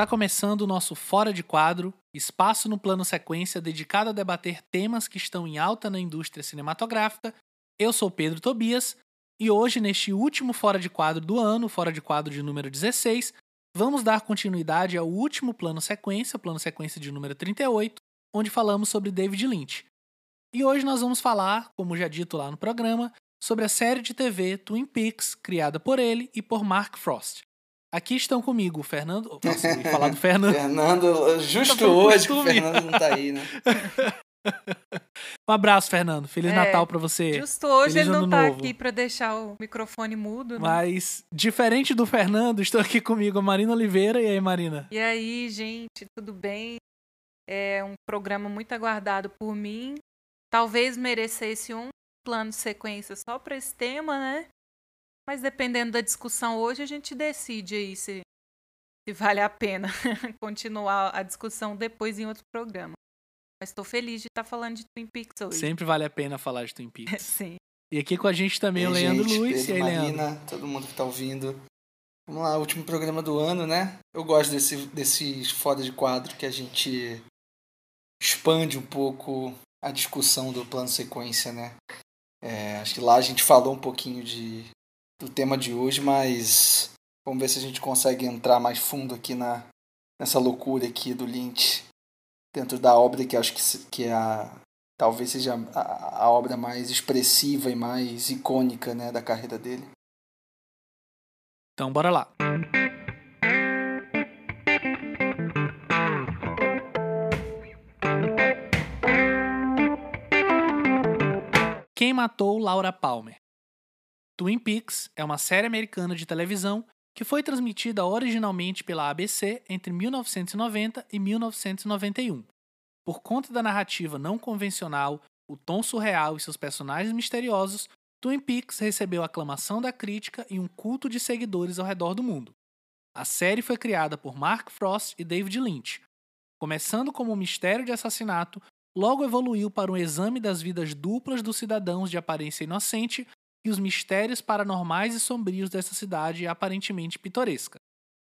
Está começando o nosso Fora de Quadro, espaço no plano sequência dedicado a debater temas que estão em alta na indústria cinematográfica. Eu sou Pedro Tobias e hoje, neste último Fora de Quadro do ano, Fora de Quadro de número 16, vamos dar continuidade ao último plano sequência, plano sequência de número 38, onde falamos sobre David Lynch. E hoje nós vamos falar, como já dito lá no programa, sobre a série de TV Twin Peaks, criada por ele e por Mark Frost. Aqui estão comigo o Fernando. Nossa, eu ia falar do Fernando. Fernando, justo hoje que o Fernando não tá aí, né? um abraço, Fernando. Feliz É, Natal pra você. Justo hoje Feliz ele não tá Novo. aqui pra deixar o microfone mudo, né? Mas, diferente do Fernando, estou aqui comigo a Marina Oliveira. E aí, Marina? E aí, gente, tudo bem? É um programa muito aguardado por mim. Talvez merecesse um plano de sequência só pra esse tema, né? Mas dependendo da discussão hoje, a gente decide aí se, se vale a pena continuar a discussão depois em outro programa. Mas estou feliz de estar falando de Twin Peaks hoje. Sempre vale a pena falar de Twin Peaks. Sim. E aqui com a gente também o E aí, Leandro gente, Luiz. E Pedro, aí, Leandro? Marina, todo mundo que tá ouvindo. Vamos lá, último programa do ano, né? Eu gosto desse, desses foda de quadro que a gente expande um pouco a discussão do plano sequência, né? É, acho que lá a gente falou um pouquinho de, do tema de hoje, mas vamos ver se a gente consegue entrar mais fundo aqui na, nessa loucura aqui do Lynch dentro da obra que acho que, que é a, talvez seja a, a obra mais expressiva e mais icônica né, da carreira dele. Então, bora lá. Quem matou Laura Palmer? Twin Peaks é uma série americana de televisão que foi transmitida originalmente pela ABC entre 1990 e 1991. Por conta da narrativa não convencional, o tom surreal e seus personagens misteriosos, Twin Peaks recebeu aclamação da crítica e um culto de seguidores ao redor do mundo. A série foi criada por Mark Frost e David Lynch. Começando como um mistério de assassinato, logo evoluiu para um exame das vidas duplas dos cidadãos de aparência inocente e os mistérios paranormais e sombrios dessa cidade aparentemente pitoresca.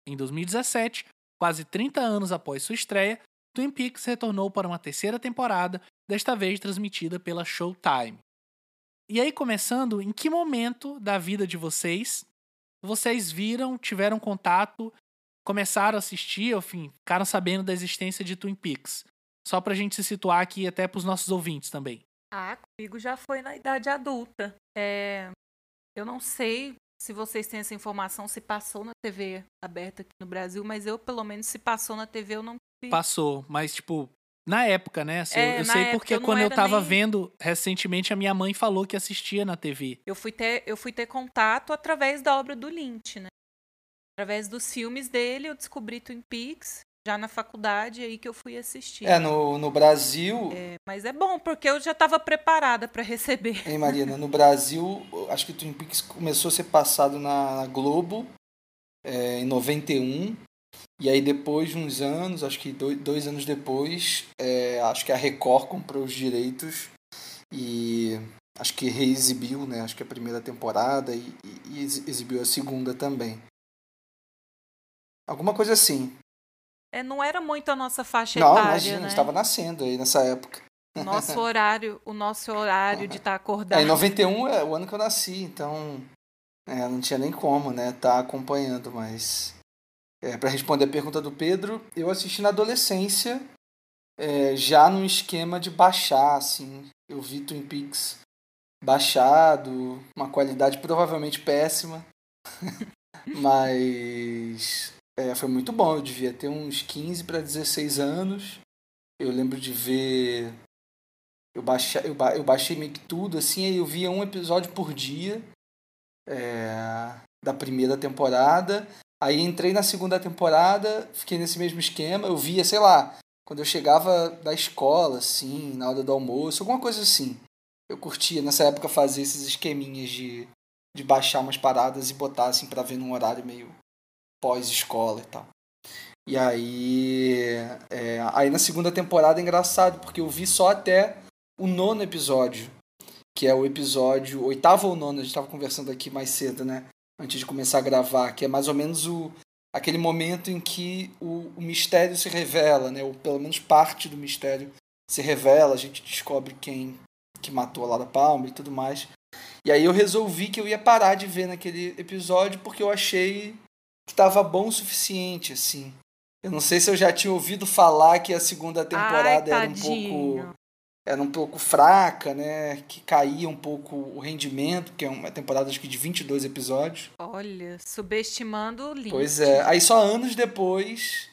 Em 2017, quase 30 anos após sua estreia, Twin Peaks retornou para uma terceira temporada, desta vez transmitida pela Showtime. E aí, começando, em que momento da vida de vocês vocês viram, tiveram contato, começaram a assistir, enfim, ficaram sabendo da existência de Twin Peaks? Só pra gente se situar aqui até pros nossos ouvintes também. Ah, comigo já foi na idade adulta. É, eu não sei se vocês têm essa informação, se passou na TV aberta aqui no Brasil, mas eu, pelo menos, se passou na TV, eu não vi. Passou, mas tipo, na época, né? Assim, É, eu, sei época porque eu quando eu tava nem- vendo recentemente, a minha mãe falou que assistia na TV. Eu fui ter, eu fui ter contato através da obra do Lynch, né? Através dos filmes dele, eu descobri Twin Peaks, já na faculdade, aí que eu fui assistir. É, no, no Brasil, É, mas é bom, porque eu já estava preparada para receber. hein, Marina? No Brasil, acho que Twin Peaks começou a ser passado na, na Globo é, em 91. E aí depois de uns anos, acho que dois, dois anos depois, é, acho que a Record comprou os direitos e acho que reexibiu, né? Acho que a primeira temporada e, e- e ex- exibiu a segunda também. Alguma coisa assim. É, não era muito a nossa faixa Não, etária, imagina, né? estava nascendo aí nessa época. Nosso horário, o nosso horário de estar É, acordado. em 91 é o ano que eu nasci, então é, não tinha nem como, né, tá acompanhando, mas é, para responder a pergunta do Pedro, eu assisti na adolescência, é, já num esquema de baixar, assim, eu vi Twin Peaks baixado, uma qualidade provavelmente péssima, mas é, foi muito bom, eu devia ter uns 15 para 16 anos, eu lembro de ver eu baixei, eu, ba- eu baixei meio que tudo, assim, aí eu via um episódio por dia é, da primeira temporada. Aí entrei na segunda temporada, fiquei nesse mesmo esquema. Eu via, sei lá, quando eu chegava da escola, assim, na hora do almoço, alguma coisa assim. Eu curtia nessa época fazer esses esqueminhas de, de baixar umas paradas e botar assim pra ver num horário meio pós-escola e tal. E aí. é, aí na segunda temporada é engraçado, porque eu vi só até o nono episódio, que é o episódio oitavo ou nono, a gente estava conversando aqui mais cedo, né? Antes de começar a gravar, que é mais ou menos o, aquele momento em que o, o, mistério se revela, né? Ou pelo menos parte do mistério se revela, a gente descobre quem que matou a Lara Palmer e tudo mais. E aí eu resolvi que eu ia parar de ver naquele episódio porque eu achei que estava bom o suficiente, assim. Eu não sei se eu já tinha ouvido falar que a segunda temporada Ai, era um pouco era um pouco fraca, né? Que caía um pouco o rendimento, que é uma temporada acho que de 22 episódios. Olha, subestimando o Lynch. Pois é. Aí só anos depois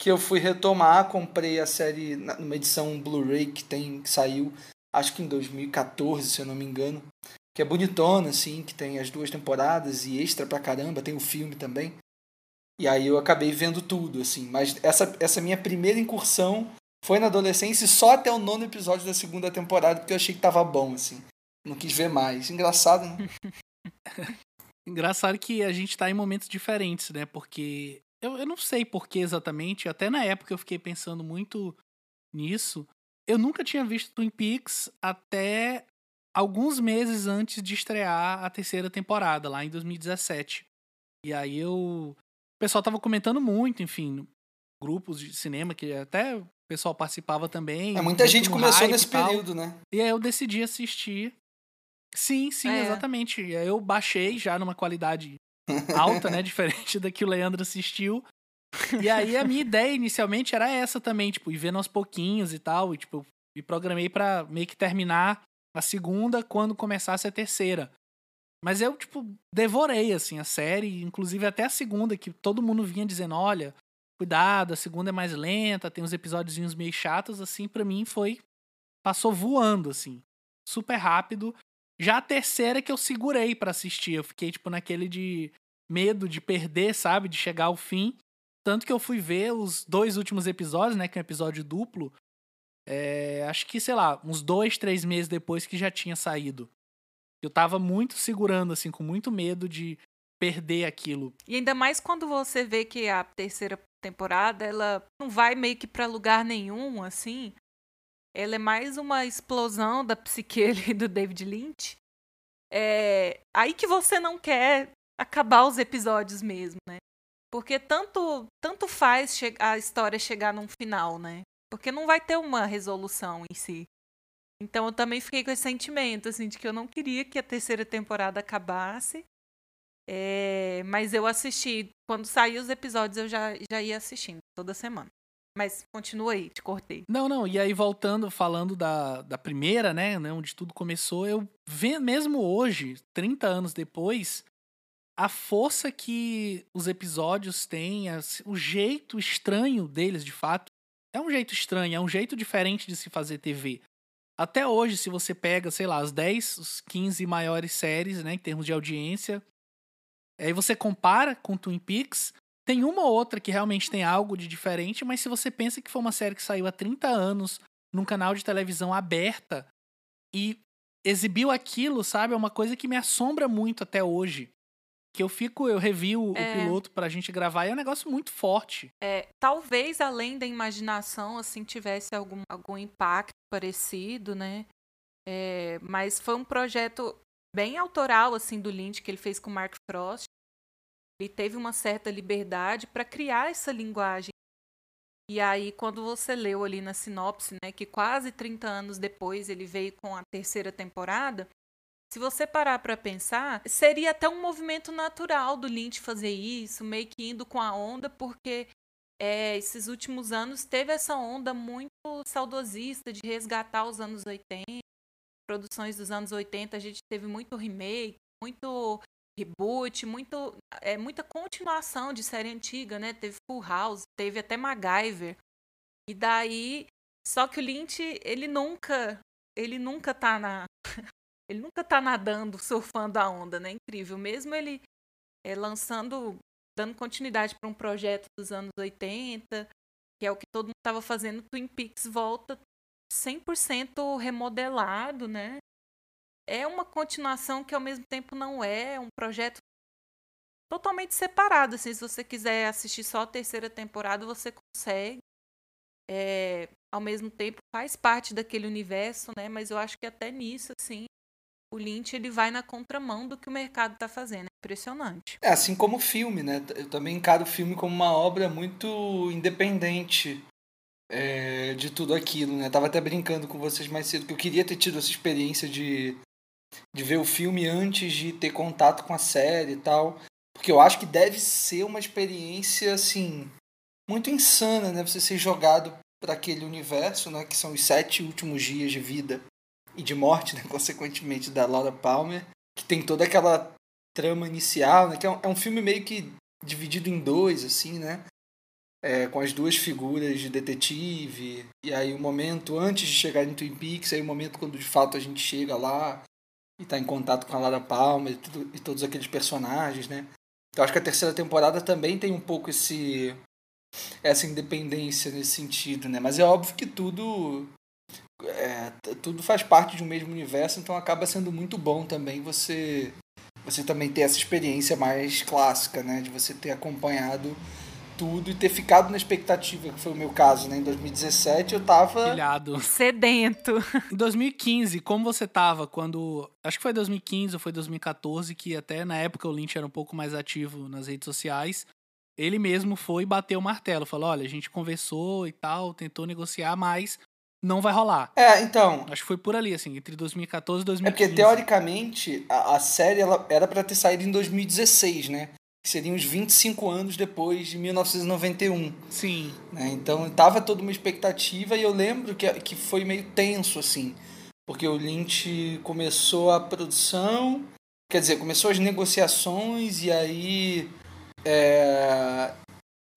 que eu fui retomar, comprei a série numa edição Blu-ray que tem que saiu acho que em 2014, se eu não me engano, que é bonitona assim, que tem as duas temporadas e extra pra caramba, tem o filme também. E aí eu acabei vendo tudo assim, mas essa essa minha primeira incursão foi na adolescência e só até o nono episódio da segunda temporada, porque eu achei que tava bom, assim. Não quis ver mais. Engraçado, né? Engraçado que a gente tá em momentos diferentes, né? Porque eu, eu não sei por que exatamente, até na época eu fiquei pensando muito nisso. Eu nunca tinha visto Twin Peaks até alguns meses antes de estrear a terceira temporada, lá em 2017. E aí eu. O pessoal tava comentando muito, enfim, grupos de cinema que até pessoal participava também. É, muita gente começou nesse período, né? E aí eu decidi assistir. Sim, sim, é. exatamente. Eu baixei já numa qualidade alta, né? Diferente da que o Leandro assistiu. E aí a minha ideia inicialmente era essa também, tipo, ir vendo aos pouquinhos e tal. E, tipo, eu me programei para meio que terminar a segunda quando começasse a terceira. Mas eu, tipo, devorei, assim, a série, inclusive até a segunda, que todo mundo vinha dizendo, olha, cuidado, a segunda é mais lenta, tem uns episódios meio chatos, assim, para mim foi. Passou voando, assim. Super rápido. Já a terceira que eu segurei para assistir. Eu fiquei, tipo, naquele de medo de perder, sabe? De chegar ao fim. Tanto que eu fui ver os dois últimos episódios, né? Que é um episódio duplo. É, acho que, sei lá, uns dois, três meses depois que já tinha saído. Eu tava muito segurando, assim, com muito medo de perder aquilo. E ainda mais quando você vê que a terceira temporada, ela não vai meio que para lugar nenhum, assim. Ela é mais uma explosão da psique do David Lynch. É aí que você não quer acabar os episódios mesmo, né? Porque tanto tanto faz a história chegar num final, né? Porque não vai ter uma resolução em si. Então eu também fiquei com esse sentimento, assim, de que eu não queria que a terceira temporada acabasse. É, mas eu assisti. Quando saíram os episódios, eu já, já ia assistindo toda semana. Mas continua aí, te cortei. Não, não, e aí voltando, falando da, da primeira, né, né, onde tudo começou, eu vendo, mesmo hoje, 30 anos depois, a força que os episódios têm, o jeito estranho deles, de fato, é um jeito estranho, é um jeito diferente de se fazer TV. Até hoje, se você pega, sei lá, as 10, os 15 maiores séries, né, em termos de audiência, Aí você compara com Twin Peaks, tem uma ou outra que realmente tem algo de diferente, mas se você pensa que foi uma série que saiu há 30 anos num canal de televisão aberta e exibiu aquilo, sabe? É uma coisa que me assombra muito até hoje. Que eu fico, eu revi o, é... o piloto pra gente gravar e é um negócio muito forte. É, talvez além da imaginação, assim, tivesse algum, algum impacto parecido, né? É, mas foi um projeto bem autoral assim do Lynch que ele fez com o Mark Frost. Ele teve uma certa liberdade para criar essa linguagem. E aí quando você leu ali na sinopse, né, que quase 30 anos depois ele veio com a terceira temporada, se você parar para pensar, seria até um movimento natural do Lynch fazer isso, meio que indo com a onda, porque é, esses últimos anos teve essa onda muito saudosista de resgatar os anos 80, produções dos anos 80, a gente teve muito remake, muito reboot, muito, é, muita continuação de série antiga, né? Teve Full House, teve até MacGyver. E daí, só que o Lynch, ele nunca, ele nunca tá na ele nunca tá nadando, surfando a onda, né? Incrível. Mesmo ele é, lançando, dando continuidade para um projeto dos anos 80, que é o que todo mundo estava fazendo, Twin Peaks volta 100% remodelado, né? É uma continuação que ao mesmo tempo não é, é um projeto totalmente separado. Assim, se você quiser assistir só a terceira temporada, você consegue. É, ao mesmo tempo faz parte daquele universo, né? Mas eu acho que até nisso, assim, o Lynch ele vai na contramão do que o mercado está fazendo. É impressionante. É, assim como o filme, né? Eu também encaro o filme como uma obra muito independente é, de tudo aquilo, né? Tava até brincando com vocês mais cedo que eu queria ter tido essa experiência de, de ver o filme antes de ter contato com a série e tal. Porque eu acho que deve ser uma experiência, assim, muito insana, né? Você ser jogado para aquele universo, né? Que são os sete últimos dias de vida e de morte, né? Consequentemente, da Laura Palmer. Que tem toda aquela trama inicial, né? Que é um, é um filme meio que dividido em dois, assim, né? É, com as duas figuras de detetive. E aí o momento antes de chegar em Twin Peaks, aí o momento quando de fato a gente chega lá e tá em contato com a Laura Palmer e, tudo, e todos aqueles personagens, né? Eu acho que a terceira temporada também tem um pouco esse essa independência nesse sentido, né? Mas é óbvio que tudo é, tudo faz parte de um mesmo universo, então acaba sendo muito bom também você você também ter essa experiência mais clássica, né? De você ter acompanhado tudo e ter ficado na expectativa, que foi o meu caso, né? Em 2017 eu tava. Pilhado. Sedento. Em 2015, como você tava quando. Acho que foi 2015 ou foi 2014, que até na época o Lynch era um pouco mais ativo nas redes sociais. Ele mesmo foi e bateu o martelo. Falou: olha, a gente conversou e tal, tentou negociar, mas não vai rolar. É, então. Acho que foi por ali, assim, entre 2014 e 2015. É porque, teoricamente, a, a série ela era para ter saído em 2016, né? que seriam uns 25 anos depois de 1991. Sim. Né? Então tava toda uma expectativa e eu lembro que, que foi meio tenso, assim, porque o Lynch começou a produção, quer dizer, começou as negociações e aí. É,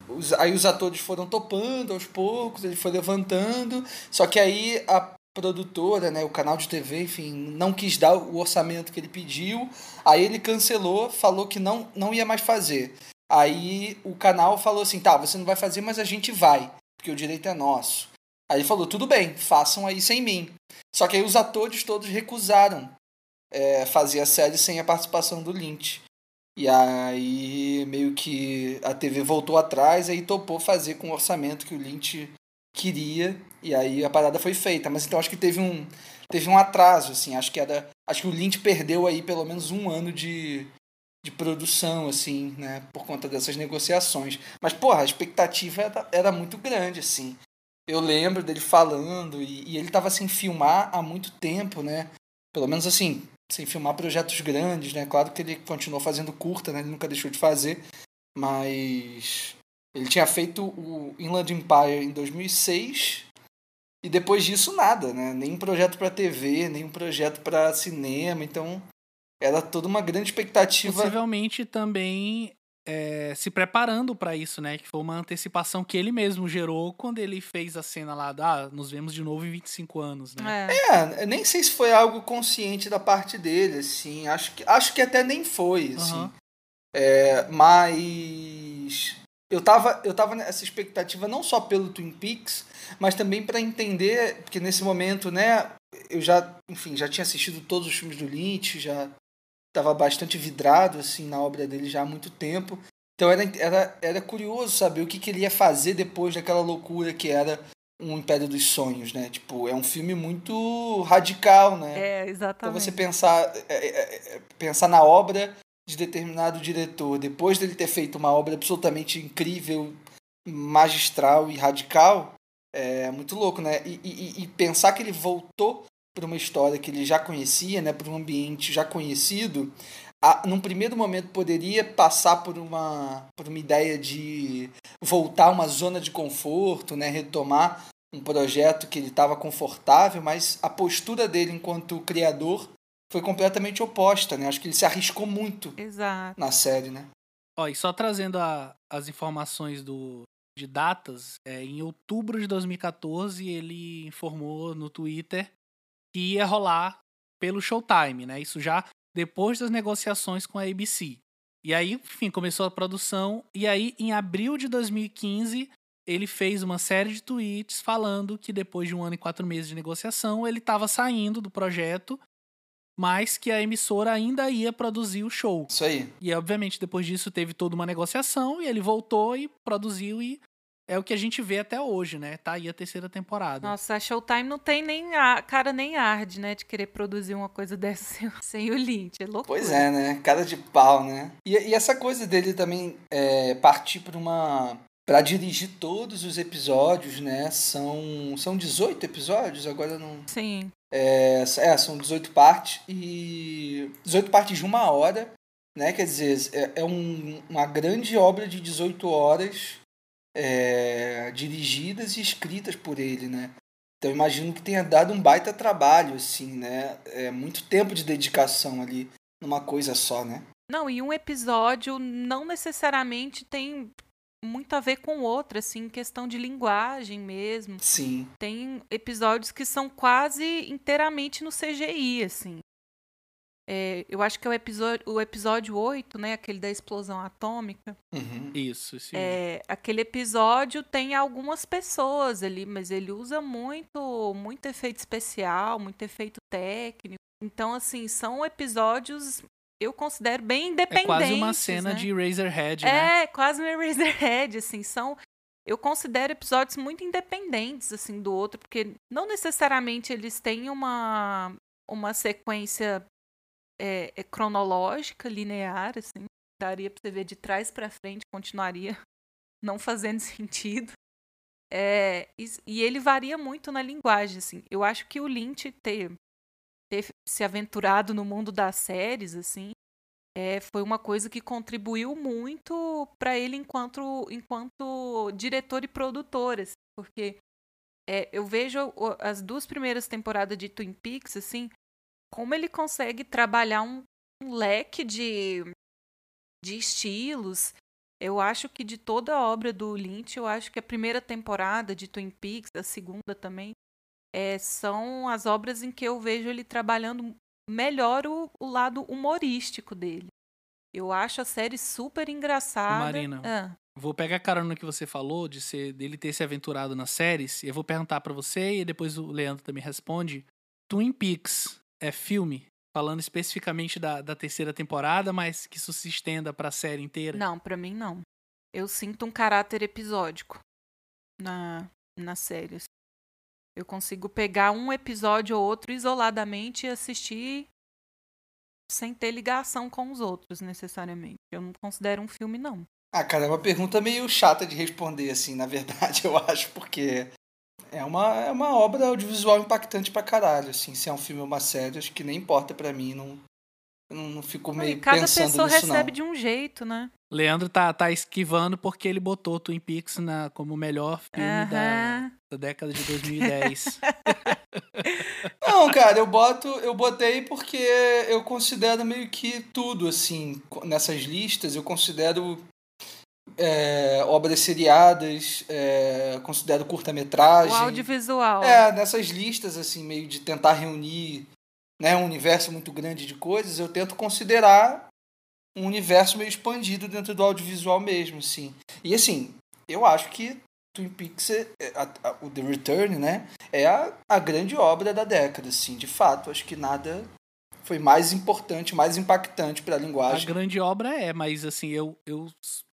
os, aí os atores foram topando aos poucos, ele foi levantando, só que aí a produtora, né, o canal de TV, enfim, não quis dar o orçamento que ele pediu. Aí ele cancelou, falou que não, não ia mais fazer. Aí o canal falou assim: tá, você não vai fazer, mas a gente vai, porque o direito é nosso. Aí ele falou: tudo bem, façam aí sem mim. Só que aí os atores todos recusaram é, fazer a série sem a participação do Lynch. E aí meio que a TV voltou atrás e topou fazer com o orçamento que o Lynch queria e aí a parada foi feita. Mas então acho que teve um teve um atraso assim, acho que era acho que o Lynch perdeu aí pelo menos um ano de, de produção assim, né, por conta dessas negociações. Mas porra, a expectativa era, era muito grande assim. Eu lembro dele falando e, e ele estava sem filmar há muito tempo, né? Pelo menos assim, sem filmar projetos grandes, né? Claro que ele continuou fazendo curta, né? Ele nunca deixou de fazer, mas ele tinha feito o Inland Empire em 2006 e depois disso nada, né? Nem projeto para TV, nem um projeto para cinema, então era toda uma grande expectativa. Possivelmente também é, se preparando para isso, né? Que foi uma antecipação que ele mesmo gerou quando ele fez a cena lá da ah, nos vemos de novo em 25 anos, né? É. é, nem sei se foi algo consciente da parte dele, assim. Acho que, acho que até nem foi, assim. Uhum. É, mas eu tava, eu tava nessa expectativa não só pelo Twin Peaks, mas também para entender, porque nesse momento, né, eu já, enfim, já tinha assistido todos os filmes do Lynch, já estava bastante vidrado assim na obra dele já há muito tempo. Então era, era, era curioso saber o que, que ele ia fazer depois daquela loucura que era um Império dos Sonhos, né? Tipo, é um filme muito radical, né? É, exatamente. Então você pensar, é, é, é pensar na obra de determinado diretor, depois dele ter feito uma obra absolutamente incrível, magistral e radical, é muito louco, né? E, e, e pensar que ele voltou para uma história que ele já conhecia, né? Para um ambiente já conhecido, a, num primeiro momento poderia passar por uma, por uma ideia de voltar a uma zona de conforto, né? Retomar um projeto que ele estava confortável, mas a postura dele enquanto criador foi completamente oposta, né? Acho que ele se arriscou muito Exato. na série, né? Ó, e só trazendo a, as informações do, de datas, é, em outubro de 2014 ele informou no Twitter que ia rolar pelo Showtime, né? Isso já depois das negociações com a ABC. E aí, enfim, começou a produção. E aí, em abril de 2015, ele fez uma série de tweets falando que depois de um ano e quatro meses de negociação, ele estava saindo do projeto mas que a emissora ainda ia produzir o show. Isso aí. E obviamente depois disso teve toda uma negociação e ele voltou e produziu e é o que a gente vê até hoje, né? Tá aí a terceira temporada. Nossa, a Showtime não tem nem a cara nem arde, né? De querer produzir uma coisa dessa sem, sem o Lynch. É louco. Pois é, né? Cara de pau, né? E, e essa coisa dele também é, partir pra uma. Pra dirigir todos os episódios, né? São, são 18 episódios? Agora não. Sim. É, é, são 18 partes e 18 partes de uma hora, né? Quer dizer, é, é um, uma grande obra de 18 horas é, dirigidas e escritas por ele, né? Então imagino que tenha dado um baita trabalho, assim, né? É muito tempo de dedicação ali numa coisa só, né? Não, e um episódio não necessariamente tem muito a ver com o outro, assim, questão de linguagem mesmo. Sim. Tem episódios que são quase inteiramente no CGI, assim. É, eu acho que é o episódio, o episódio 8, né? Aquele da explosão atômica. Uhum. Isso, sim. É, aquele episódio tem algumas pessoas ali, mas ele usa muito, muito efeito especial, muito efeito técnico. Então, assim, são episódios eu considero bem independentes. É quase uma cena né? de Razorhead, né? É, quase um Razorhead, assim, são eu considero episódios muito independentes assim do outro, porque não necessariamente eles têm uma uma sequência é, é cronológica, linear, assim, daria para você ver de trás para frente, continuaria não fazendo sentido. É, e, e, ele varia muito na linguagem, assim. Eu acho que o Lynch ter, ter se aventurado no mundo das séries, assim, é, foi uma coisa que contribuiu muito para ele enquanto, enquanto diretor e produtor, assim, porque é, eu vejo as duas primeiras temporadas de Twin Peaks, assim, como ele consegue trabalhar um, um leque de, de estilos. Eu acho que de toda a obra do Lynch, eu acho que a primeira temporada de Twin Peaks, a segunda também, é, são as obras em que eu vejo ele trabalhando melhor o, o lado humorístico dele. Eu acho a série super engraçada. Marina, ah. vou pegar a carona no que você falou, de ser dele ter se aventurado nas séries. Eu vou perguntar para você e depois o Leandro também responde. Twin Peaks é filme? Falando especificamente da, da terceira temporada, mas que isso se estenda pra série inteira? Não, para mim não. Eu sinto um caráter episódico na, na série. assim. Eu consigo pegar um episódio ou outro isoladamente e assistir sem ter ligação com os outros, necessariamente. Eu não considero um filme, não. Ah, cara, é uma pergunta meio chata de responder, assim, na verdade, eu acho, porque é uma, é uma obra audiovisual impactante pra caralho, assim, se é um filme ou uma série, acho que nem importa pra mim, não, eu não, não fico meio E cada pensando pessoa nisso, recebe não. de um jeito, né? Leandro tá, tá esquivando porque ele botou Twin Peaks na, como o melhor filme da, Aham. da década de 2010. Não, cara, eu boto, eu botei porque eu considero meio que tudo, assim, nessas listas, eu considero é, obras seriadas, é, considero curta-metragem. O audiovisual. É, nessas listas, assim, meio de tentar reunir né, um universo muito grande de coisas, eu tento considerar um universo meio expandido dentro do audiovisual mesmo, assim. E assim, eu acho que Twin Peaks, é, é, a- a- o The Return, né, é a, a grande obra da década, assim, de fato. Acho que nada foi mais importante, mais impactante para a a linguagem. grande obra é, mas assim, eu, eu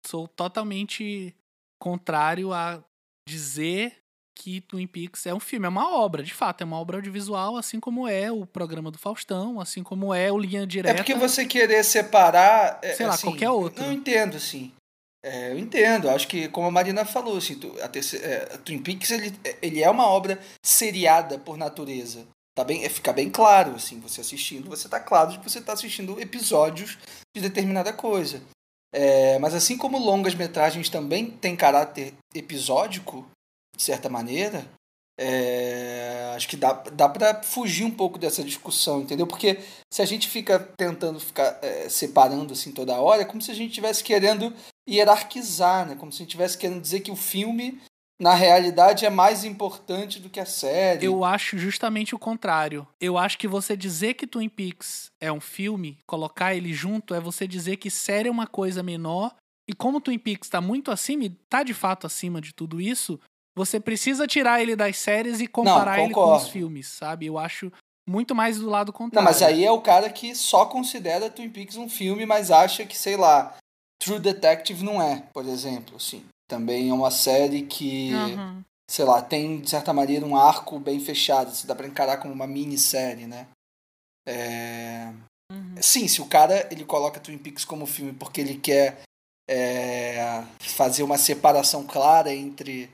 sou totalmente contrário a dizer que Twin Peaks é um filme, é uma obra, de fato, é uma obra audiovisual, assim como é o programa do Faustão, assim como é o Linha É Direta. porque você querer separar. é, Sei lá, assim, qualquer outro. Não entendo, assim. É, eu entendo. Acho que, como a Marina falou, assim, a, terceira, é, a Twin Peaks ele, ele é uma obra seriada por natureza. Tá bem, é, fica bem claro, assim, você assistindo, você tá claro de que você tá assistindo episódios de determinada coisa. É, mas assim como longas metragens também têm caráter episódico, de certa maneira, é, acho que dá, dá para fugir um pouco dessa discussão, entendeu? Porque se a gente fica tentando ficar é, separando assim toda hora, é como se a gente estivesse querendo hierarquizar, né? Como se a gente estivesse querendo dizer que o filme, na realidade, é mais importante do que a série. Eu acho justamente o contrário. Eu acho que você dizer que Twin Peaks é um filme, colocar ele junto, é você dizer que série é uma coisa menor. E como Twin Peaks tá muito acima, e tá de fato acima de tudo isso, você precisa tirar ele das séries e comparar ele com os filmes, sabe? Eu acho muito mais do lado Não, contrário. mas aí é o cara que só considera Twin Peaks um filme, mas acha que, sei lá, True Detective não é, por exemplo, assim. Também é uma série que, uhum. sei lá, tem, de certa maneira, um arco bem fechado. Se dá pra encarar como uma minissérie, né? É... Uhum. Sim, se o cara ele coloca Twin Peaks como filme porque ele quer é, fazer uma separação clara entre,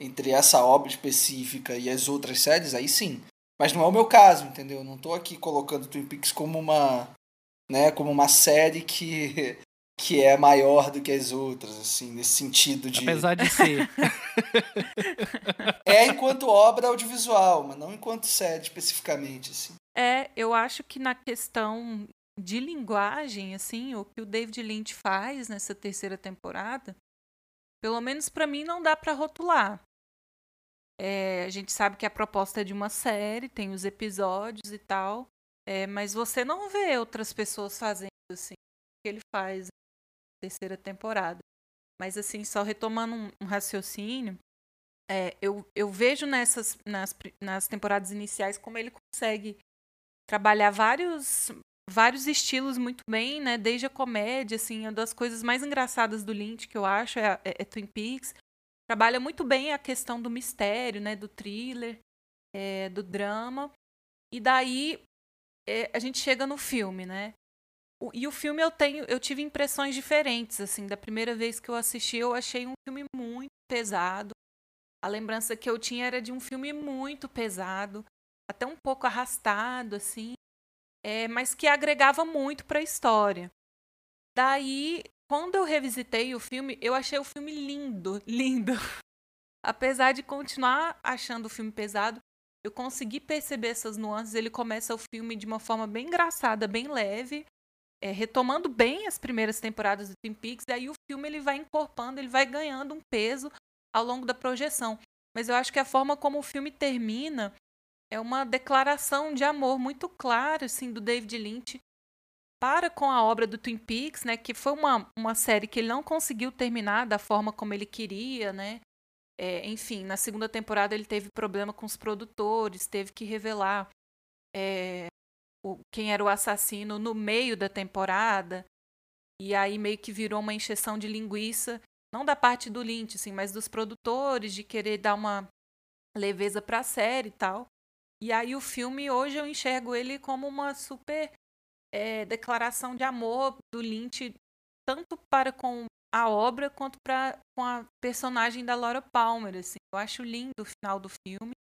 entre essa obra específica e as outras séries, aí sim. Mas não é o meu caso, entendeu? Não estou aqui colocando Twin Peaks como uma, né, como uma série que que é maior do que as outras, assim, nesse sentido de. Apesar de ser. é enquanto obra audiovisual, mas não enquanto série especificamente, assim. É, eu acho que na questão de linguagem, assim, o que o David Lynch faz nessa terceira temporada, pelo menos para mim não dá para rotular. É, a gente sabe que a proposta é de uma série, tem os episódios e tal, é, mas você não vê outras pessoas fazendo assim o que ele faz terceira temporada. Mas assim, só retomando um, um raciocínio, é, eu, eu vejo nessas nas, nas temporadas iniciais como ele consegue trabalhar vários vários estilos muito bem, né? Desde a comédia, assim, uma das coisas mais engraçadas do Lynch que eu acho é, é, é Twin Peaks. Trabalha muito bem a questão do mistério, né? Do thriller, é, do drama. E daí é, a gente chega no filme, né? E o filme eu tenho, eu tive impressões diferentes, assim. Da primeira vez que eu assisti, eu achei um filme muito pesado. A lembrança que eu tinha era de um filme muito pesado até um pouco arrastado, assim, é, mas que agregava muito para a história. Daí, quando eu revisitei o filme, eu achei o filme lindo, lindo. Apesar de continuar achando o filme pesado, eu consegui perceber essas nuances. Ele começa o filme de uma forma bem engraçada, bem leve, é, retomando bem as primeiras temporadas do Twin Peaks. E aí o filme ele vai encorpando, ele vai ganhando um peso ao longo da projeção. Mas eu acho que a forma como o filme termina é uma declaração de amor muito clara assim do David Lynch para com a obra do Twin Peaks, né, que foi uma, uma série que ele não conseguiu terminar da forma como ele queria, né? É, enfim, na segunda temporada ele teve problema com os produtores, teve que revelar é, o, quem era o assassino no meio da temporada, e aí meio que virou uma encheção de linguiça, não da parte do Lynch, assim, mas dos produtores, de querer dar uma leveza para a série e tal. E aí o filme, hoje eu enxergo ele como uma super é, declaração de amor do Lynch, tanto para com a obra quanto para com a personagem da Laura Palmer. Assim. Eu acho lindo o final do filme.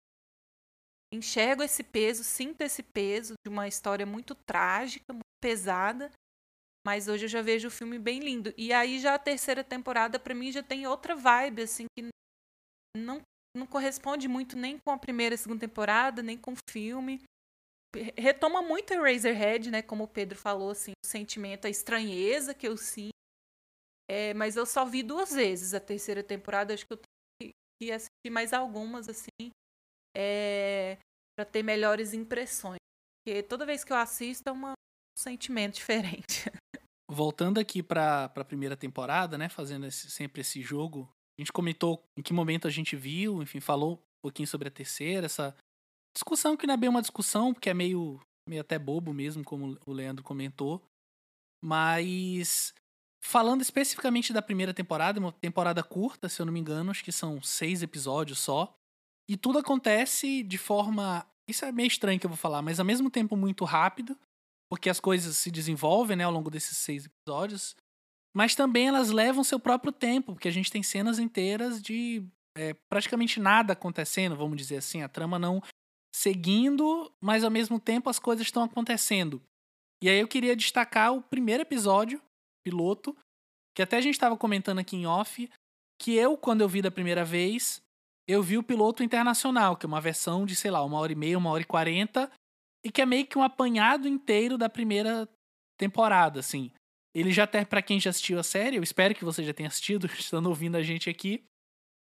Enxergo esse peso, sinto esse peso de uma história muito trágica, muito pesada, mas hoje eu já vejo o filme bem lindo. E aí já a terceira temporada para mim já tem outra vibe assim que não não corresponde muito nem com a primeira e segunda temporada, nem com o filme. Retoma muito Eraserhead, né? Como o Pedro falou, assim, o sentimento, a estranheza que eu sinto. É, mas eu só vi duas vezes a terceira temporada, acho que eu tenho que assistir mais algumas, assim, é, para ter melhores impressões. Porque toda vez que eu assisto é uma, um sentimento diferente. Voltando aqui para a primeira temporada, né? Fazendo esse, sempre esse jogo a gente comentou em que momento a gente viu, enfim, falou um pouquinho sobre a terceira, essa discussão que não é bem uma discussão, porque é meio, meio até bobo mesmo, como o Leandro comentou. Mas falando especificamente da primeira temporada, uma temporada curta, se eu não me engano, acho que são seis episódios só. E tudo acontece de forma. Isso é meio estranho que eu vou falar, mas ao mesmo tempo muito rápido, porque as coisas se desenvolvem né, ao longo desses seis episódios mas também elas levam seu próprio tempo, porque a gente tem cenas inteiras de é, praticamente nada acontecendo, vamos dizer assim, a trama não seguindo, mas ao mesmo tempo as coisas estão acontecendo. E aí eu queria destacar o primeiro episódio, piloto, que até a gente estava comentando aqui em off, que eu, quando eu vi da primeira vez, eu vi o piloto internacional, que é uma versão de, sei lá, uma hora e meia, uma hora e quarenta, e que é meio que um apanhado inteiro da primeira temporada, assim. Ele já até, para quem já assistiu a série, eu espero que você já tenha assistido, estando ouvindo a gente aqui.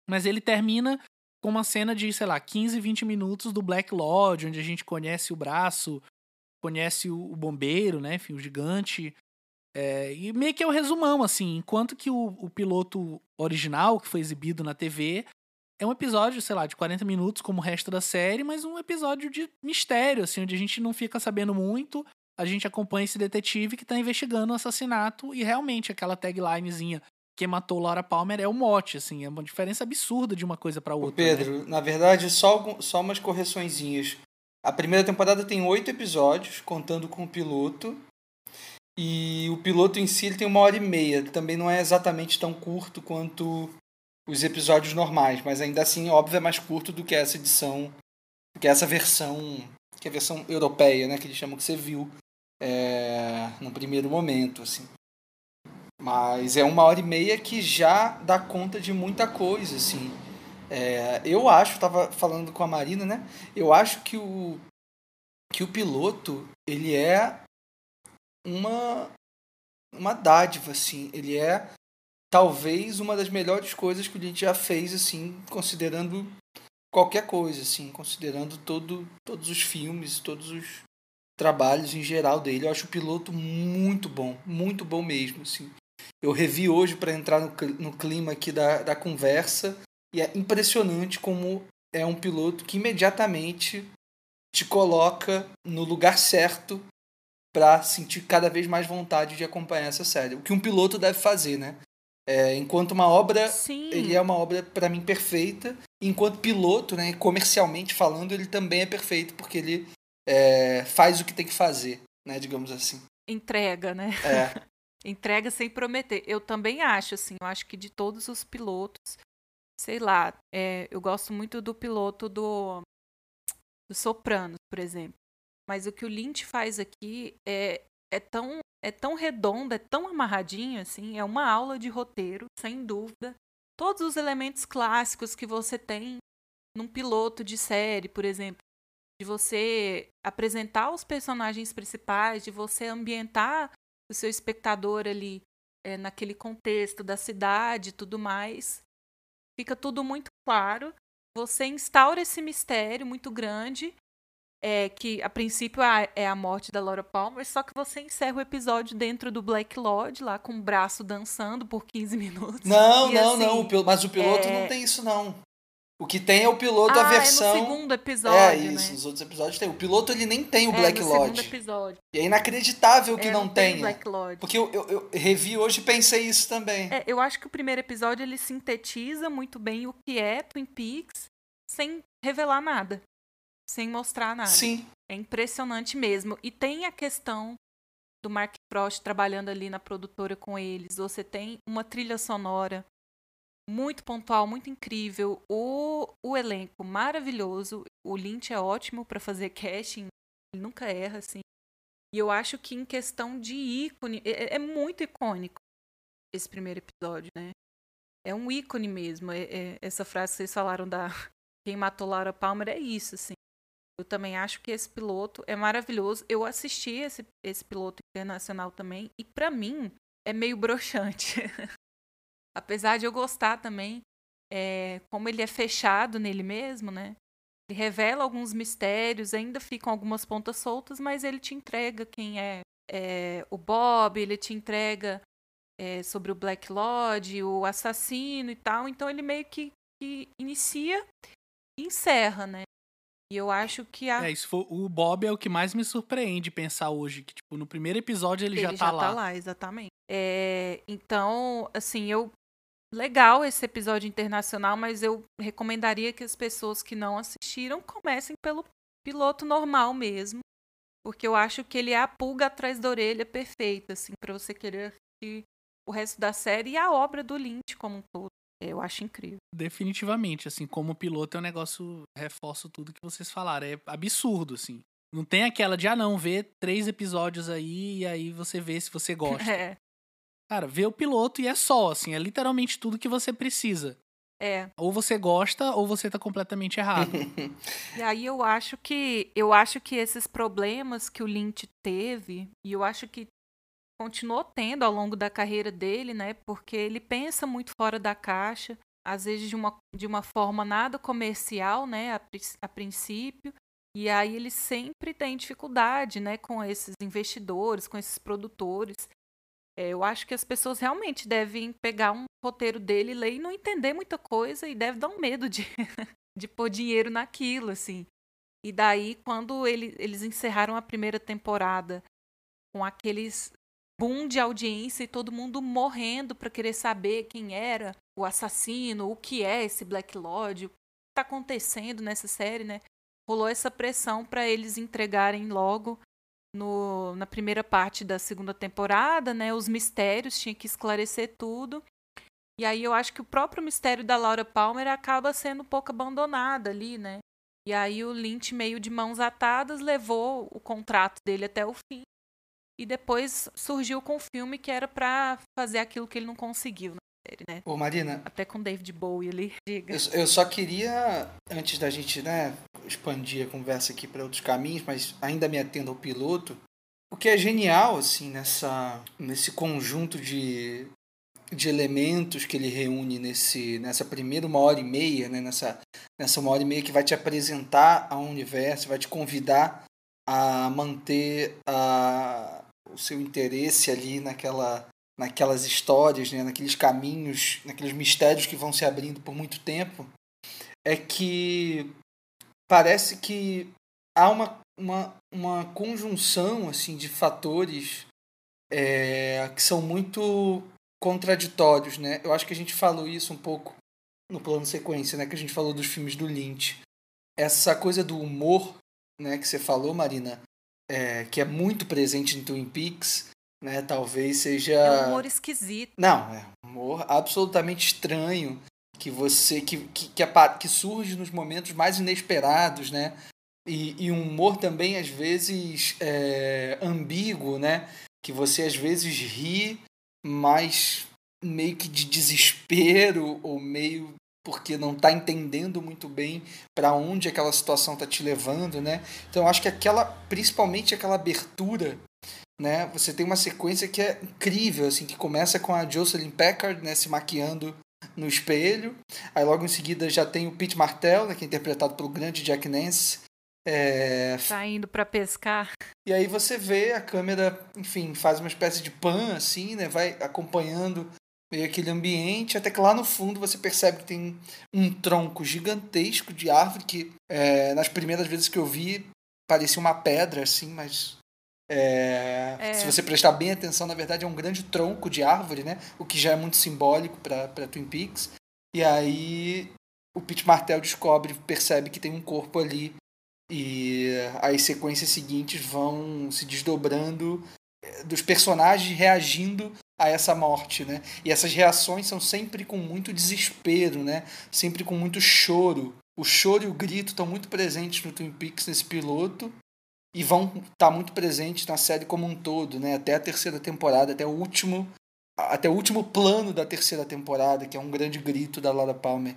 Mas ele termina com uma cena de, sei lá, 15, 20 minutos do Black Lodge, onde a gente conhece o braço, conhece o bombeiro, né? Enfim, o gigante. É, e meio que é o resumão, assim. Enquanto que o, o piloto original, que foi exibido na TV, é um episódio, sei lá, de 40 minutos, como o resto da série, mas um episódio de mistério, assim, onde a gente não fica sabendo muito a gente acompanha esse detetive que está investigando o assassinato e realmente aquela taglinezinha Quem matou Laura Palmer é o mote, assim, é uma diferença absurda de uma coisa para outra. Ô Pedro, né? na verdade, só, só umas correçõezinhas. A primeira temporada tem oito episódios, contando com o piloto. E o piloto em si tem uma hora e meia. Também não é exatamente tão curto quanto os episódios normais, mas ainda assim, óbvio, é mais curto do que essa edição, do que essa versão, que é a versão europeia, né, que eles chamam que você viu é, no primeiro momento, assim. Mas é uma hora e meia que já dá conta de muita coisa, assim. É, eu acho, tava falando com a Marina, né? Eu acho que o que o piloto ele é uma uma dádiva, assim. Ele é talvez uma das melhores coisas que a gente já fez, assim, considerando qualquer coisa, assim, considerando todo, todos os filmes, todos os trabalhos em geral dele. Eu acho o piloto muito bom, muito bom mesmo, assim. Eu revi hoje para entrar no, no clima aqui da, da conversa e é impressionante como é um piloto que imediatamente te coloca no lugar certo para sentir cada vez mais vontade de acompanhar essa série. O que um piloto deve fazer, né? É, enquanto uma obra, Sim. ele é uma obra para mim perfeita. Enquanto piloto, né, comercialmente falando, ele também é perfeito porque ele é, faz o que tem que fazer, né, digamos assim. Entrega, né? É. Entrega sem prometer. Eu também acho, assim, eu acho que de todos os pilotos, sei lá, é, eu gosto muito do piloto do, do Sopranos, por exemplo. Mas o que o Lynch faz aqui é, é tão é tão redondo, é tão amarradinho, assim, é uma aula de roteiro, sem dúvida. Todos os elementos clássicos que você tem num piloto de série, por exemplo, de você apresentar os personagens principais, de você ambientar o seu espectador ali é, naquele contexto da cidade e tudo mais. Fica tudo muito claro. Você instaura esse mistério muito grande é, que a princípio é a morte da Laura Palmer, só que você encerra o episódio dentro do Black Lodge, lá com o braço dançando por 15 minutos. Não, E, não, assim, não. Mas o piloto é- não tem isso, não. O que tem é o piloto, a ah, versão. é no segundo episódio, É isso, né? os outros episódios tem. O piloto ele nem tem o é, Black no segundo Lodge. episódio. E é inacreditável que É, não, tem tenha. Black Lodge. Porque eu, eu, eu revi hoje e pensei isso também. É, eu acho que o primeiro episódio ele sintetiza muito bem o que é Twin Peaks sem revelar nada, sem mostrar nada. Sim. É impressionante mesmo. E tem a questão do Mark Frost trabalhando ali na produtora com eles. Você tem uma trilha sonora muito pontual, muito incrível. O, o elenco maravilhoso. O Lynch é ótimo para fazer casting. Ele nunca erra, assim. E eu acho que em questão de ícone, é, é muito icônico esse primeiro episódio, né? É um ícone mesmo. É- é- essa frase que vocês falaram da quem matou Laura Palmer é isso, assim. Eu também acho que esse piloto é maravilhoso. Eu assisti esse, esse piloto internacional também e pra mim é meio broxante. Apesar de eu gostar também, é, como ele é fechado nele mesmo, né? Ele revela alguns mistérios, ainda ficam algumas pontas soltas, mas ele te entrega quem é, é, o Bob, ele te entrega é, sobre o Black Lodge, o assassino e tal. Então ele meio que, que inicia e encerra, né? E eu acho que a, É, isso foi, o Bob é o que mais me surpreende pensar hoje, que tipo, no primeiro episódio ele, já tá lá. exatamente. É, então, assim, eu legal esse episódio internacional, mas eu recomendaria que as pessoas que não assistiram comecem pelo piloto normal mesmo, porque eu acho que ele é a pulga atrás da orelha perfeita, assim, para você querer assistir o resto da série e a obra do Lynch como um todo. Eu acho incrível. Definitivamente, assim, como piloto é um negócio, reforço tudo que vocês falaram, é absurdo, assim. Não tem aquela de, ah não, vê três episódios aí e aí você vê se você gosta. É, Cara, vê o piloto e é só, assim, é literalmente tudo que você precisa. é. Ou você gosta ou você tá completamente errado. E aí eu acho que eu acho que esses problemas que o Lynch teve, e eu acho que continuou tendo ao longo da carreira dele, né? Porque ele pensa muito fora da caixa, às vezes de uma, de uma forma nada comercial, né? A, a princípio. E aí ele sempre tem dificuldade, né? Com esses investidores, com esses produtores. É, eu acho que as pessoas realmente devem pegar um roteiro dele, ler e não entender muita coisa e deve dar um medo de, de pôr dinheiro naquilo, assim. E daí, quando ele, eles encerraram a primeira temporada com aqueles boom de audiência e todo mundo morrendo para querer saber quem era o assassino, o que é esse Black Lodge, o que está acontecendo nessa série, né? Rolou essa pressão para eles entregarem logo no, na primeira parte da segunda temporada, né? Os mistérios, tinha que esclarecer tudo. E aí eu acho que o próprio mistério da Laura Palmer acaba sendo um pouco abandonado ali, né? E aí o Lynch, meio de mãos atadas, levou o contrato dele até o fim. E depois surgiu com o filme que era para fazer aquilo que ele não conseguiu na série, né? Ô, Marina. Até com David Bowie ali. Diga. Eu, eu só queria, antes da gente, né, expandir a conversa aqui para outros caminhos, mas ainda me atendo ao piloto. O que é genial, assim, nessa, nesse conjunto de, de elementos que ele reúne nesse, nessa primeira uma hora e meia, né? nessa, nessa uma hora e meia que vai te apresentar ao universo, vai te convidar a manter a, o seu interesse ali naquela, naquelas histórias, né? naqueles caminhos, naqueles mistérios que vão se abrindo por muito tempo, é que parece que há uma, uma, uma conjunção assim de fatores é, que são muito contraditórios, né? Eu acho que a gente falou isso um pouco no plano sequência, né? Que a gente falou dos filmes do Lynch. Essa coisa do humor, né? Que você falou, Marina, é, que é muito presente em Twin Peaks, né? Talvez seja... É um humor esquisito. Não, é um humor absolutamente estranho que você que, que, que, que surge nos momentos mais inesperados, né? E, e um humor também às vezes é, ambíguo, né? Que você às vezes ri mais meio que de desespero ou meio porque não está entendendo muito bem para onde aquela situação está te levando, né? Então acho que aquela, principalmente aquela abertura, né? Você tem uma sequência que é incrível, assim, que começa com a Jocelyn Packard, né, se maquiando no espelho. Aí logo em seguida já tem o Pete Martell, né, que é interpretado pelo grande Jack Nance, é... Tá indo para pescar. E aí você vê a câmera, enfim, faz uma espécie de pan, assim, né? Vai acompanhando meio aquele ambiente, até que lá no fundo você percebe que tem um tronco gigantesco de árvore que é, nas primeiras vezes que eu vi parecia uma pedra, assim, mas é, é. se você prestar bem atenção, na verdade é um grande tronco de árvore, né? O que já é muito simbólico para Twin Peaks. E aí o Pete Martell descobre, percebe que tem um corpo ali e as sequências seguintes vão se desdobrando eh, dos personagens reagindo a essa morte, né? E essas reações são sempre com muito desespero, né? Sempre com muito choro. O choro e o grito estão muito presentes no Twin Peaks nesse piloto e vão estar tá muito presentes na série como um todo, né? Até a terceira temporada, até o último até o último plano da terceira temporada, que é um grande grito da Laura Palmer.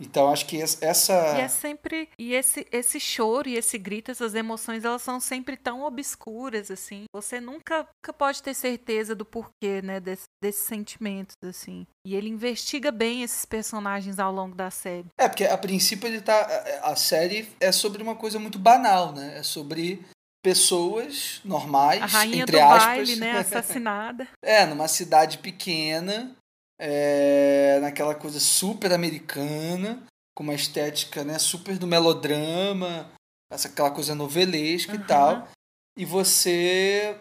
Então acho que essa e é sempre e esse esse choro e esse grito, essas emoções, elas são sempre tão obscuras assim. Você nunca, nunca pode ter certeza do porquê, né, desse, desses sentimentos assim. E ele investiga bem esses personagens ao longo da série. É porque a princípio ele tá a série é sobre uma coisa muito banal, né? É sobre pessoas normais, a rainha entre do aspas, baile, né, assassinada. é, numa cidade pequena é, naquela coisa super americana, com uma estética né, super do melodrama, essa, aquela coisa novelesca uhum. e tal. E você.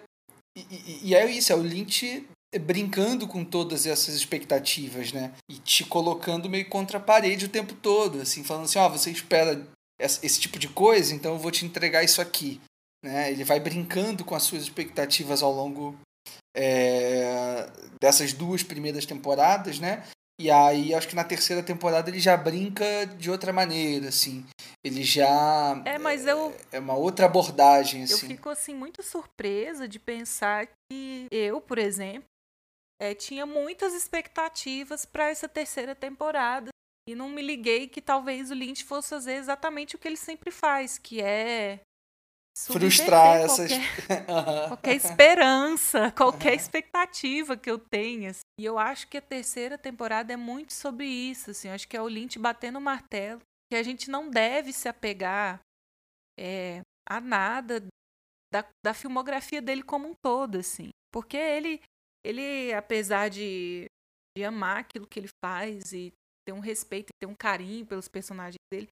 E, e, e, é isso, é o Lynch brincando com todas essas expectativas, né? E te colocando meio contra a parede o tempo todo, assim, falando assim, ó, oh, você espera esse, esse tipo de coisa, então eu vou te entregar isso aqui. Né? Ele vai brincando com as suas expectativas ao longo é, dessas duas primeiras temporadas, né? E aí acho que na terceira temporada ele já brinca de outra maneira, assim. Ele já É, mas eu é uma outra abordagem, assim. Eu fico assim muito surpresa de pensar que eu, por exemplo, é, tinha muitas expectativas para essa terceira temporada e não me liguei que talvez o Lynch fosse fazer exatamente o que ele sempre faz, que é frustrar essas qualquer, qualquer esperança, qualquer expectativa que eu tenha. Assim. E eu acho que a terceira temporada é muito sobre isso, assim. Eu acho que é o Lynch batendo o martelo, que a gente não deve se apegar é, a nada da, da filmografia dele como um todo, assim. Porque ele, ele apesar de, de amar aquilo que ele faz e ter um respeito e ter um carinho pelos personagens dele,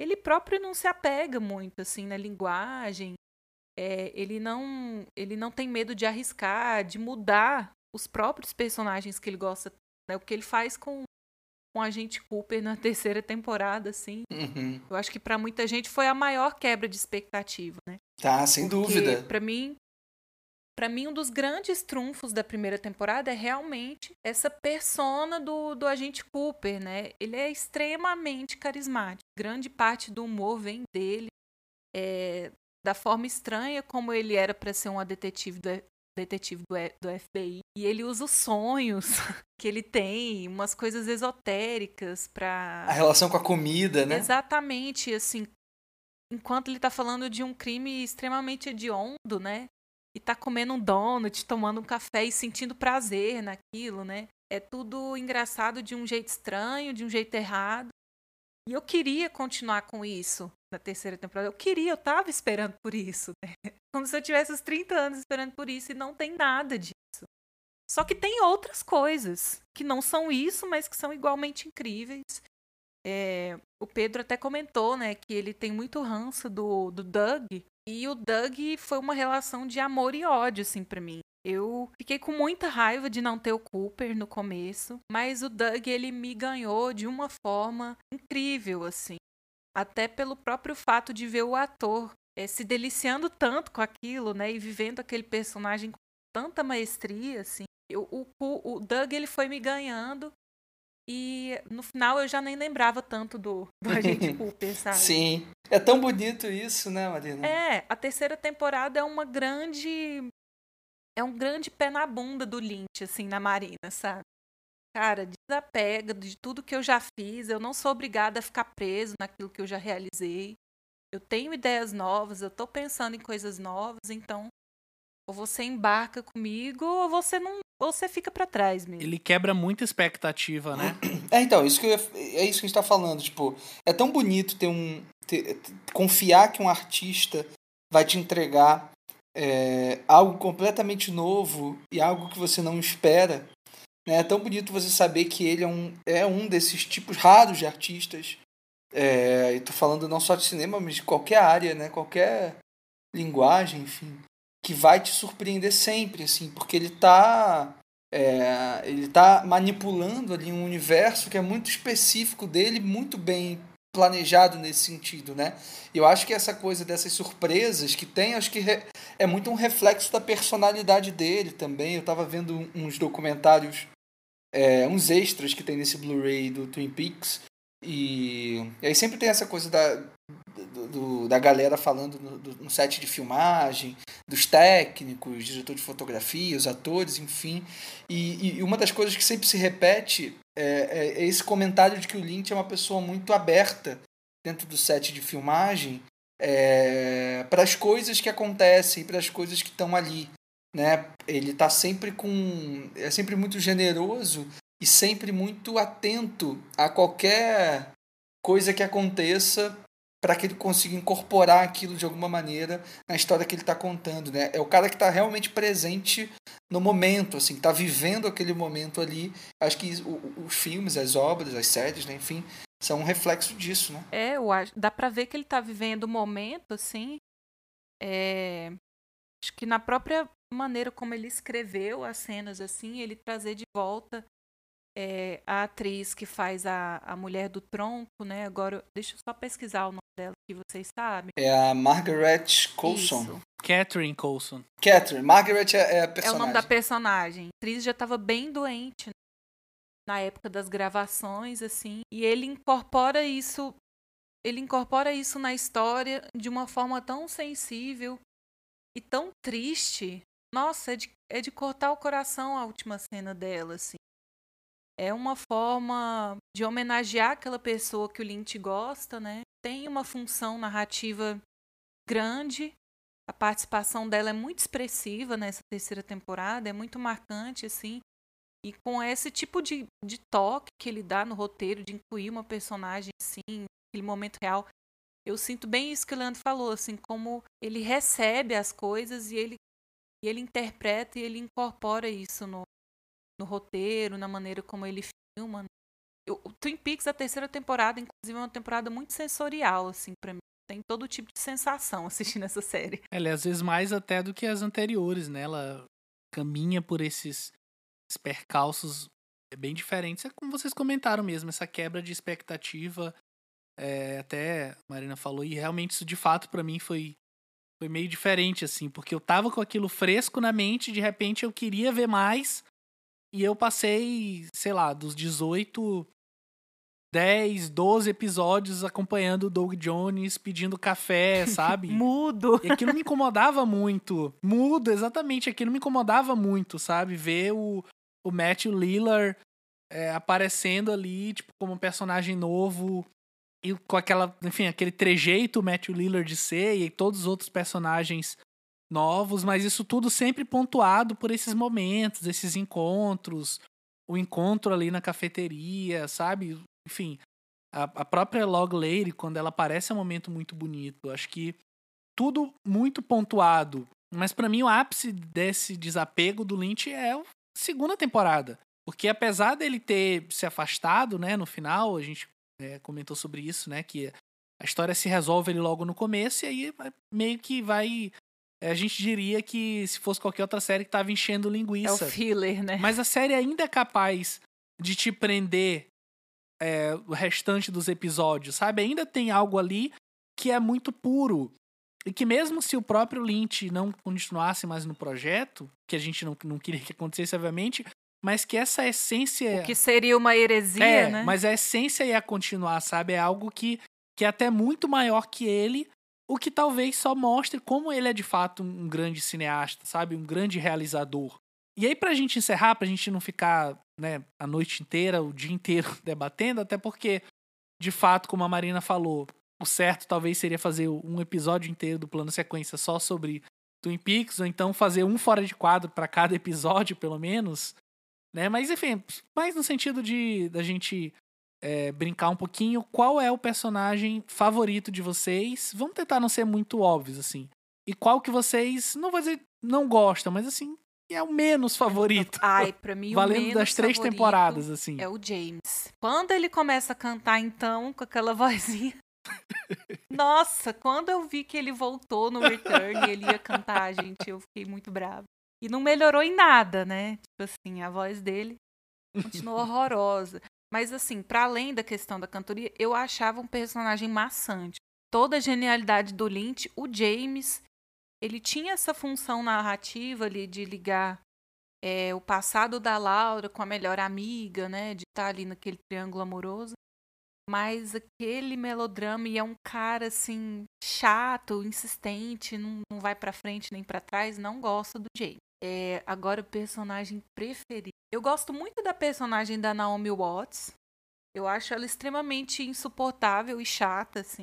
ele próprio não se apega muito assim na linguagem. é, ele não ele não tem medo de arriscar, de mudar os próprios personagens que ele gosta, né? O que ele faz com com a gente Cooper na terceira temporada, assim. Uhum. Eu acho que para muita gente foi a maior quebra de expectativa, né? Tá, sem Porque, dúvida. Para mim, para mim um dos grandes trunfos da primeira temporada é realmente essa persona do, do agente Cooper, né? Ele é extremamente carismático. Grande parte do humor vem dele. É, da forma estranha como ele era para ser uma detetive do, detetive do, do FBI. E ele usa os sonhos que ele tem, umas coisas esotéricas para A relação com a comida, né? Exatamente, assim, enquanto ele tá falando de um crime extremamente hediondo, né? E tá comendo um donut, tomando um café e sentindo prazer naquilo, né? É tudo engraçado de um jeito estranho, de um jeito errado. E eu queria continuar com isso na terceira temporada. Eu queria, eu tava esperando por isso, né? Como se eu tivesse os 30 anos esperando por isso e não tem nada disso. Só que tem outras coisas que não são isso, mas que são igualmente incríveis. É, o Pedro até comentou, né, que ele tem muito ranço do, do Doug. E o Doug foi uma relação de amor e ódio, assim, pra mim. Eu fiquei com muita raiva de não ter o Cooper no começo, mas o Doug ele me ganhou de uma forma incrível, assim. Até pelo próprio fato de ver o ator é, se deliciando tanto com aquilo, né, e vivendo aquele personagem com tanta maestria, assim. Eu, o, o, Doug ele foi me ganhando e no final eu já nem lembrava tanto do, do agente Cooper, sabe? Sim. É tão bonito isso, né, Marina? É, a terceira temporada é uma grande. É um grande pé na bunda do Lynch, assim, na Marina, sabe? Cara, desapega de tudo que eu já fiz. Eu não sou obrigada a ficar preso naquilo que eu já realizei. Eu tenho ideias novas, eu tô pensando em coisas novas, então ou você embarca comigo ou você não ou você fica para trás mesmo. Ele quebra muita expectativa, né? É, então, isso que eu, é isso que a gente tá falando. Tipo, é tão bonito ter um. Ter, confiar que um artista vai te entregar é, algo completamente novo e algo que você não espera. Né? É tão bonito você saber que ele é um, é um desses tipos raros de artistas. É, e tô falando não só de cinema, mas de qualquer área, né? Qualquer linguagem, enfim que vai te surpreender sempre, assim, porque ele tá é, ele tá manipulando ali um universo que é muito específico dele, muito bem planejado nesse sentido, né? Eu acho que essa coisa dessas surpresas que tem, acho que é muito um reflexo da personalidade dele também. Eu tava vendo uns documentários, é, uns extras que tem nesse Blu-ray do Twin Peaks, e, e aí sempre tem essa coisa da, do, do, da galera falando no, do, no, set de filmagem, dos técnicos, diretor de fotografia, os atores, enfim. E, e uma das coisas que sempre se repete é, é, é, esse comentário de que o Lynch é uma pessoa muito aberta dentro do set de filmagem é, para as coisas que acontecem, para as coisas que estão ali. Né? Ele está sempre com. é sempre muito generoso e sempre muito atento a qualquer coisa que aconteça para que ele consiga incorporar aquilo de alguma maneira na história que ele está contando, né? É o cara que está realmente presente no momento, assim, está vivendo aquele momento ali. Acho que os filmes, as obras, as séries, né? enfim, são um reflexo disso, né? É, eu acho, dá para ver que ele está vivendo o momento, assim. É, acho que na própria maneira como ele escreveu as cenas, assim, ele trazer de volta é, a atriz que faz a, a mulher do tronco, né? Agora, deixa eu só pesquisar o nome dela que vocês sabem. É a Margaret Coulson. Isso. Catherine Coulson. Catherine. Margaret é, é a personagem. É o nome da personagem. A atriz já estava bem doente né? na época das gravações, assim. E ele incorpora isso. Ele incorpora isso na história de uma forma tão sensível e tão triste. Nossa, é de, é de cortar o coração a última cena dela, assim é uma forma de homenagear aquela pessoa que o Lynch gosta, né? Tem uma função narrativa grande. A participação dela é muito expressiva nessa terceira temporada, é muito marcante, assim. E com esse tipo de, de toque que ele dá no roteiro, de incluir uma personagem assim, naquele momento real, eu sinto bem isso que o Leandro falou, assim, como ele recebe as coisas e ele, e ele interpreta e ele incorpora isso no, no roteiro, na maneira como ele filma. Né? o Twin Peaks, a terceira temporada, inclusive, é uma temporada muito sensorial, assim, para mim. tem todo tipo de sensação assistindo essa série. Ela é às vezes mais até do que as anteriores, né? Ela caminha por esses, percalços bem diferentes. É como vocês comentaram mesmo, essa quebra de expectativa. É, até a Marina falou, e realmente isso de fato para mim foi, foi meio diferente, assim, porque eu tava com aquilo fresco na mente, de repente eu queria ver mais, e eu passei, sei lá, dos 18 10, 12 episódios acompanhando o Doug Jones pedindo café, sabe? Mudo. E aquilo me incomodava muito. Mudo, exatamente. Aquilo me incomodava muito, sabe? Ver o, o Matthew Lillard é, aparecendo ali, tipo, como um personagem novo. E com aquela, enfim, aquele trejeito Matthew Lillard de ser e todos os outros personagens novos, mas isso tudo sempre pontuado por esses momentos, esses encontros, o encontro ali na cafeteria, sabe? enfim, a, a própria Log Lady, quando ela aparece, é um momento muito bonito. Acho que tudo muito pontuado. Mas para mim o ápice desse desapego do Lynch é a segunda temporada. Porque apesar dele ter se afastado, né, no final, a gente é, comentou sobre isso, né, que a história se resolve ele logo no começo e aí meio que vai a gente diria que se fosse qualquer outra série que tava enchendo linguiça. É o filler, né? Mas a série ainda é capaz de te prender é, o restante dos episódios, sabe? Ainda tem algo ali que é muito puro. E que mesmo se o próprio Lynch não continuasse mais no projeto, que a gente não, não queria que acontecesse, obviamente, mas que essa essência. O que seria uma heresia, é, né? Mas a essência ia continuar, sabe? É algo que, que é até muito maior que ele, o que talvez só mostre como ele é de fato um grande cineasta, sabe? Um grande realizador. E aí, pra gente encerrar, pra gente não ficar né, a noite inteira, o dia inteiro debatendo, até porque, de fato, como a Marina falou, o certo talvez seria fazer um episódio inteiro do plano sequência só sobre Twin Peaks, ou então fazer um fora de quadro para cada episódio, pelo menos. Né? Mas, enfim, mais no sentido de da gente é, brincar um pouquinho, qual é o personagem favorito de vocês? Vamos tentar não ser muito óbvios, assim. E qual que vocês, não vou dizer não gostam, mas assim, é o menos favorito. Ai, pra mim Valendo o menos das três temporadas, assim. É o James. Quando ele começa a cantar, então, com aquela vozinha. Nossa, quando eu vi que ele voltou no Return e ele ia cantar, gente, eu fiquei muito brava. E não melhorou em nada, né? Tipo assim, a voz dele continuou horrorosa. Mas assim, para além da questão da cantoria, eu achava um personagem maçante. Toda a genialidade do Lynch, o James ele tinha essa função narrativa ali de ligar é, o passado da Laura com a melhor amiga, né? De estar tá ali naquele triângulo amoroso. Mas aquele melodrama e é um cara assim chato, insistente, não, não vai para frente nem para trás, não gosta do Jay. É, agora o personagem preferido. Eu gosto muito da personagem da Naomi Watts. Eu acho ela extremamente insuportável e chata, assim.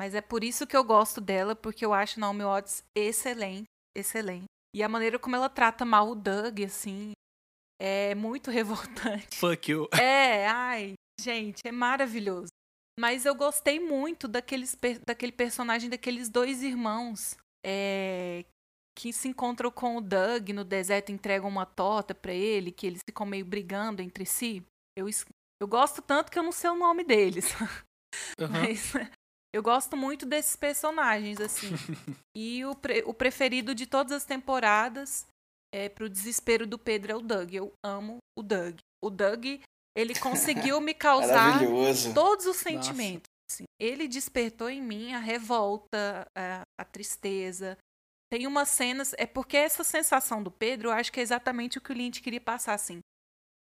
Mas é por isso que eu gosto dela, porque eu acho Naomi Watts excelente, excelente. E a maneira como ela trata mal o Doug, assim, é muito revoltante. Fuck you. É, ai, gente, é maravilhoso. Mas eu gostei muito daqueles, daquele personagem daqueles dois irmãos é, que se encontram com o Doug no deserto, entregam uma torta para ele, que eles ficam meio brigando entre si. Eu, eu gosto tanto que eu não sei o nome deles. Uhum. Mas eu gosto muito desses personagens, assim. e o, pre o preferido de todas as temporadas, é, pro desespero do Pedro, é o Doug. Eu amo o Doug. O Doug, ele conseguiu me causar todos os sentimentos. Assim. Ele despertou em mim a revolta, a, a tristeza. Tem umas cenas. É porque essa sensação do Pedro, eu acho que é exatamente o que o Lynch queria passar, assim.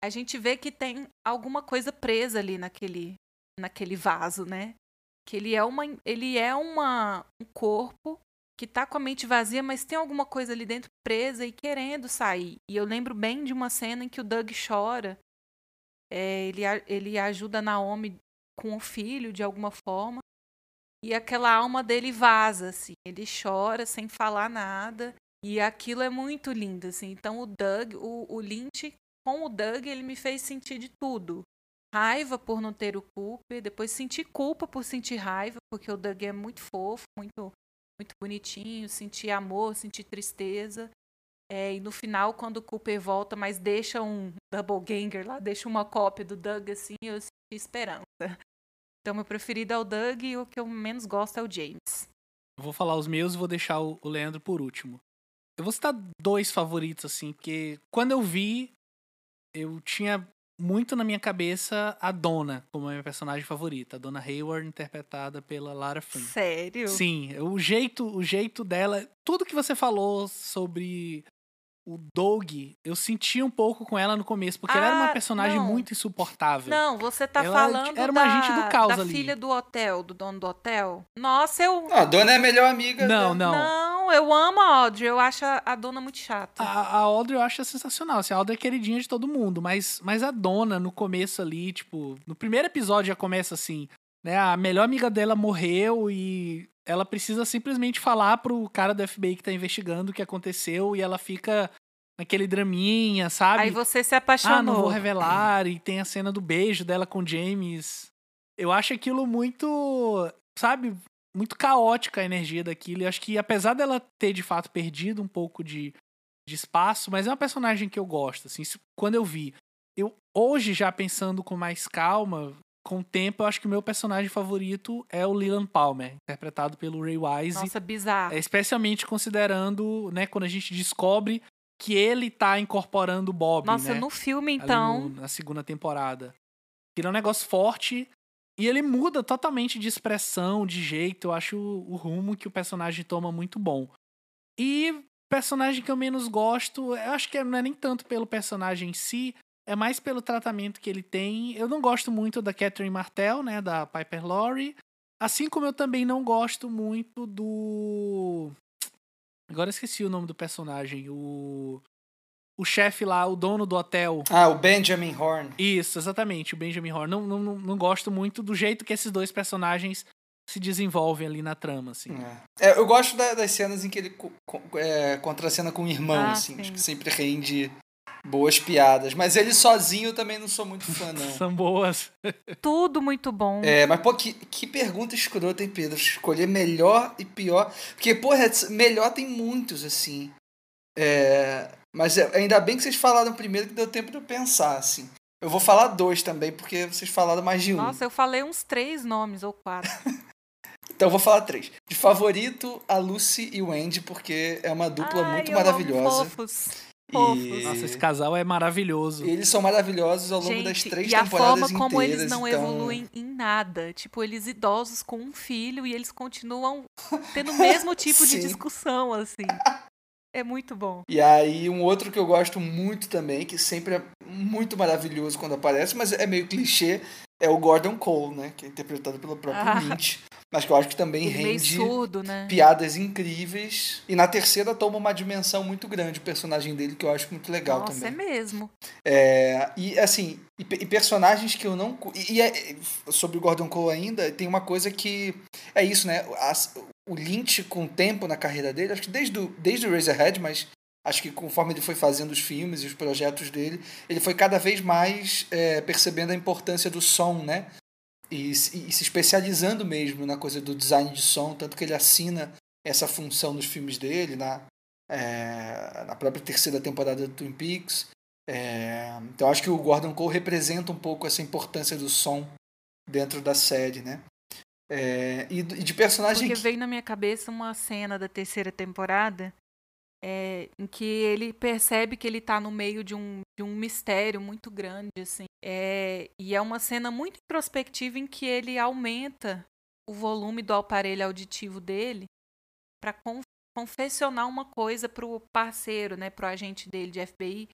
A gente vê que tem alguma coisa presa ali naquele, naquele vaso, né? que ele é uma ele é uma um corpo que tá com a mente vazia, mas tem alguma coisa ali dentro presa e querendo sair. E eu lembro bem de uma cena em que o Doug chora. É, ele, ele ajuda Naomi com o filho de alguma forma. E aquela alma dele vaza, assim. Ele chora sem falar nada. E aquilo é muito lindo, assim. Então o Doug, o, o Lynch, com o Doug, ele me fez sentir de tudo raiva por não ter o Cooper, depois senti culpa por sentir raiva, porque o Doug é muito fofo, muito muito bonitinho, senti amor, senti tristeza. É, e no final, quando o Cooper volta, mas deixa um double ganger lá, deixa uma cópia do Doug assim, eu senti esperança. Então, meu preferido é o Doug e o que eu menos gosto é o James. Vou falar os meus e vou deixar o Leandro por último. Eu vou citar dois favoritos, assim, porque quando eu vi, eu tinha muito na minha cabeça a Dona como a minha personagem favorita. A Dona Hayward, interpretada pela Lara Flynn. Sério? Sim, o jeito, o jeito dela. Tudo que você falou sobre o Doug, eu senti um pouco com ela no começo, porque ah, ela era uma ah, personagem não. muito insuportável. Não, você tá ela falando era uma da, agente do caos da ali. filha do hotel, do dono do hotel. Nossa, eu... a dona é a melhor amiga. Não, né? não. Não, eu amo a Audrey, eu acho a dona muito chata. A, a Audrey eu acho sensacional, assim, a Audrey é queridinha de todo mundo, mas, mas a dona, no começo ali, tipo, no primeiro episódio já começa assim, né, a melhor amiga dela morreu e ela precisa simplesmente falar pro cara do FBI que tá investigando o que aconteceu e ela fica naquele draminha, sabe? Aí você se apaixonou. Ah, não vou revelar. E tem a cena do beijo dela com James. Eu acho aquilo muito, sabe, muito caótica a energia daquilo. E acho que apesar dela ter de fato perdido um pouco de, de espaço, mas é uma personagem que eu gosto, assim, quando eu vi. Eu hoje já pensando com mais calma, com o tempo, eu acho que o meu personagem favorito é o Leland Palmer, interpretado pelo Ray Wise. Nossa, bizarro. É, especialmente considerando, né, quando a gente descobre que ele tá incorporando o Bob. Nossa, né? no filme, então. No, na segunda temporada. Que é um negócio forte. E ele muda totalmente de expressão, de jeito. Eu acho o, o rumo que o personagem toma muito bom. E personagem que eu menos gosto, eu acho que não é nem tanto pelo personagem em si, é mais pelo tratamento que ele tem. Eu não gosto muito da Catherine Martell, né, da Piper Laurie. Assim como eu também não gosto muito do Agora esqueci o nome do personagem. O. O chefe lá, o dono do hotel. Ah, o Benjamin Horn. Isso, exatamente, o Benjamin Horn. Não, não, não, gosto muito do jeito que esses dois personagens se desenvolvem ali na trama, assim. É. É, eu gosto da, das cenas em que ele co, é, contracena com o irmão, ah, assim. Sim. Acho que sempre rende boas piadas. Mas ele sozinho eu também não sou muito fã, não. São boas. Tudo muito bom. É, mas, pô, que, que pergunta escrota, hein, Pedro? Escolher melhor e pior. Porque, porra, melhor tem muitos, assim. É, mas é, ainda bem que vocês falaram primeiro que deu tempo de eu pensar, assim. Eu vou falar dois também, porque vocês falaram mais de um. Nossa, eu falei uns três nomes ou quatro. então eu vou falar três. De favorito, a Lucy e o Andy, porque é uma dupla Ai, muito maravilhosa. fofos. E... Nossa, esse casal é maravilhoso. eles são maravilhosos ao longo Gente, das três e a temporadas forma como inteiras, eles não então... evoluem em nada. Tipo, eles idosos com um filho e eles continuam tendo o mesmo tipo de discussão, assim. É muito bom. E aí, um outro que eu gosto muito também, que sempre é muito maravilhoso quando aparece, mas é meio clichê, é o Gordon Cole, né? Que é interpretado pelo próprio ah. Lynch. Mas que eu acho que também Ele rende surdo, né? piadas incríveis. E na terceira toma uma dimensão muito grande o personagem dele, que eu acho muito legal Nossa, também. Nossa, é mesmo. É, e assim, e, e, personagens que eu não. E, e é, sobre o Gordon Cole ainda, tem uma coisa que. É isso, né? As, o Lynch, com o tempo na carreira dele, acho que desde o, desde o Razorhead, mas acho que conforme ele foi fazendo os filmes e os projetos dele, ele foi cada vez mais é, percebendo a importância do som, né? E, e, se especializando mesmo na coisa do design de som, tanto que ele assina essa função nos filmes dele, na, é, na própria terceira temporada do Twin Peaks. É, então acho que o Gordon Cole representa um pouco essa importância do som dentro da série, né? É, e, e, de personagem. Porque veio na minha cabeça uma cena da terceira temporada é, em que ele percebe que ele está no meio de um, de um mistério muito grande, assim. É, e é uma cena muito introspectiva em que ele aumenta o volume do aparelho auditivo dele para confessionar uma coisa para o parceiro, né, para o agente dele de FBI.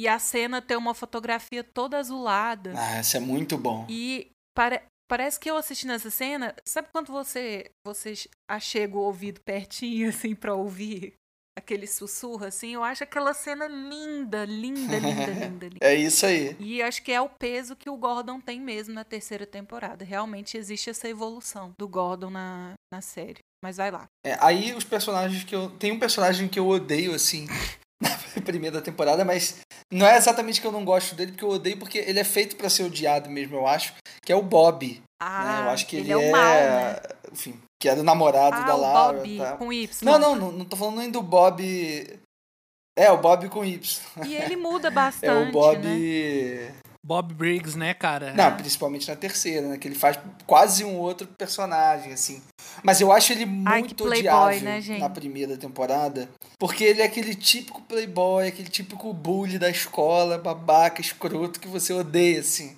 E a cena tem uma fotografia toda azulada. Ah, isso é muito bom. E para, parece que eu assistindo essa cena, sabe quando você você achega o ouvido pertinho assim para ouvir aquele sussurro, assim, eu acho aquela cena linda, linda, linda, linda, linda. É isso aí. E acho que é o peso que o Gordon tem mesmo na terceira temporada. Realmente existe essa evolução do Gordon na, na série. Mas vai lá. É, aí os personagens que eu. Tem um personagem que eu odeio, assim, na primeira temporada, mas não é exatamente que eu não gosto dele, porque eu odeio porque ele é feito para ser odiado mesmo, eu acho, que é o Bob. Ah, né? eu acho que ele, ele é, o mal, né? Enfim, que era o namorado ah, da Laura. Bob, tá? com Y. Não, não, não, não tô falando nem do Bob. É, o Bob com Y. E ele muda bastante. é o Bob. Né? Bob Briggs, né, cara? Não, principalmente na terceira, né? Que ele faz quase um outro personagem, assim. Mas eu acho ele muito Ai, playboy, odiável né, gente? na primeira temporada. Porque ele é aquele típico playboy, aquele típico bully da escola, babaca, escroto, que você odeia, assim.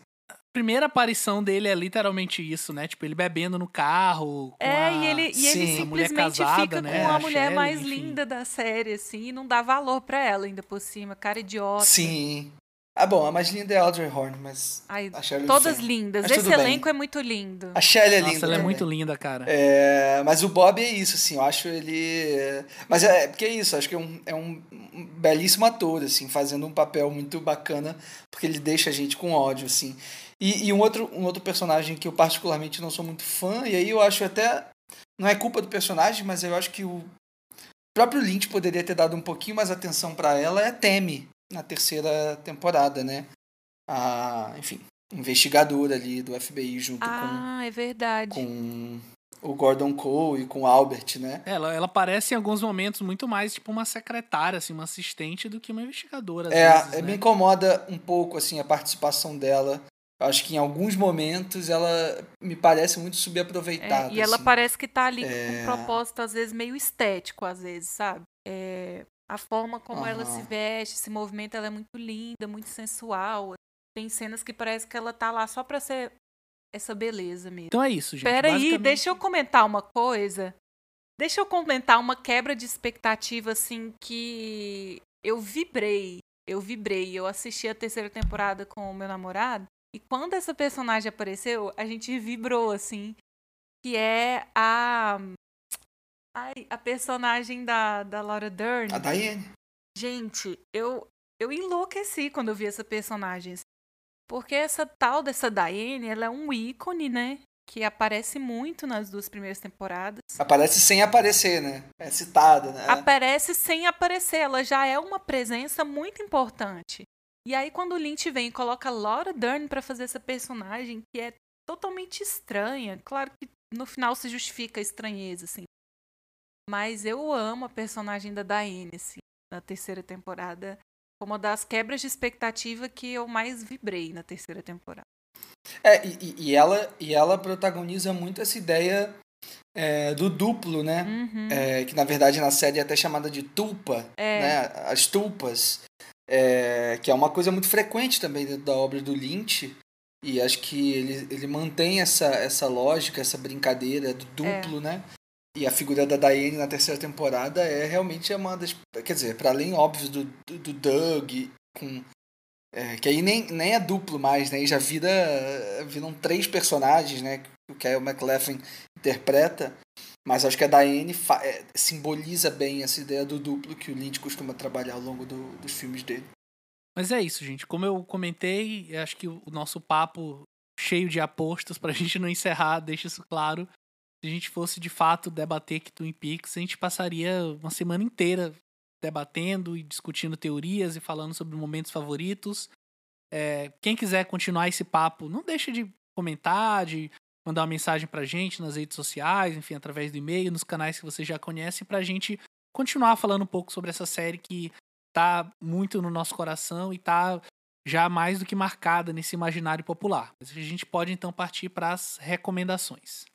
Primeira aparição dele é literalmente isso, né? Tipo, ele bebendo no carro. Com É, a... e ele, e Sim, ele simplesmente casada, fica né, com a a mulher Shelley, mais enfim. linda da série, assim, e não dá valor pra ela ainda por cima. Cara idiota. Sim. Ah, bom, a mais linda é a Audrey Horn, mas Ai, todas lindas. Mas Esse tudo bem. elenco é muito lindo. A Shelley é Nossa, linda ela é também. muito linda, cara. É, mas o Bob é isso, assim, eu acho ele. Mas é porque é isso, acho que é um, é um belíssimo ator, assim, fazendo um papel muito bacana, porque ele deixa a gente com ódio, assim. E, e um, outro, um outro personagem que eu particularmente não sou muito fã, e aí eu acho até. Não é culpa do personagem, mas eu acho que o próprio Lynch poderia ter dado um pouquinho mais atenção pra ela, é a Temi, na terceira temporada, né? A, enfim, investigadora ali do FBI junto com Ah, é verdade. com o Gordon Cole e com o Albert, né? Ela, ela parece em alguns momentos muito mais tipo uma secretária, assim, uma assistente do que uma investigadora. às É, vezes, é, né? me incomoda um pouco assim a participação dela. Acho que em alguns momentos ela me parece muito É, subaproveitada. e ela assim. parece que tá ali É. com um propósito, às vezes, meio estético, às vezes, sabe? É, a forma como ela se veste, se movimenta, ela é muito linda, muito sensual. Tem cenas que parece que ela tá lá só pra ser essa beleza mesmo. Então é isso, gente. Pera aí, Basicamente- deixa eu comentar uma coisa. Deixa eu comentar uma quebra de expectativa, assim, que eu vibrei. Eu vibrei. Eu assisti a terceira temporada com o meu namorado. E quando essa personagem apareceu, a gente vibrou, assim. Que é a. Ai, a personagem da, da Laura Dern. A Diane. Gente, eu, eu enlouqueci quando eu vi essa personagem. assim. Porque essa tal dessa Diane, ela é um ícone, né? Que aparece muito nas duas primeiras temporadas. Aparece sem aparecer, né? É citada, né? Aparece sem aparecer, ela já é uma presença muito importante. E aí quando o Lynch vem e coloca Laura Dern pra fazer essa personagem que é totalmente estranha, claro que no final se justifica a estranheza, assim. Mas eu amo a personagem da Diane, assim, na terceira temporada. Foi uma das quebras de expectativa que eu mais vibrei na terceira temporada. É, e, e- e ela, e ela protagoniza muito essa ideia é, do duplo, né? Uhum. É, que na verdade na série é até chamada de tulpa, É. né? As tulpas, é, que é uma coisa muito frequente também dentro da obra do Lynch. E acho que ele, ele mantém essa, essa lógica, essa brincadeira do duplo, né? E a figura da Diane na terceira temporada é realmente uma das. Quer dizer, para além, óbvio, do, do, do Doug, com, é, que aí nem, nem é duplo mais, né? E já vira, viram três personagens, né? Que o Kyle MacLachlan interpreta. Mas acho que a Diane é, simboliza bem essa ideia do duplo que o Lynch costuma trabalhar ao longo do- dos filmes dele. Mas é isso, gente. Como eu comentei, acho que o nosso papo cheio de apostas, pra gente não encerrar, deixa isso claro. Se a gente fosse de fato debater que Twin Peaks, a gente passaria uma semana inteira debatendo e discutindo teorias e falando sobre momentos favoritos. É, quem quiser continuar esse papo, não deixa de comentar, de mandar uma mensagem pra gente nas redes sociais, enfim, através do e-mail, nos canais que você já conhece, pra gente continuar falando um pouco sobre essa série que tá muito no nosso coração e tá já mais do que marcada nesse imaginário popular. Mas a gente pode então partir para as recomendações.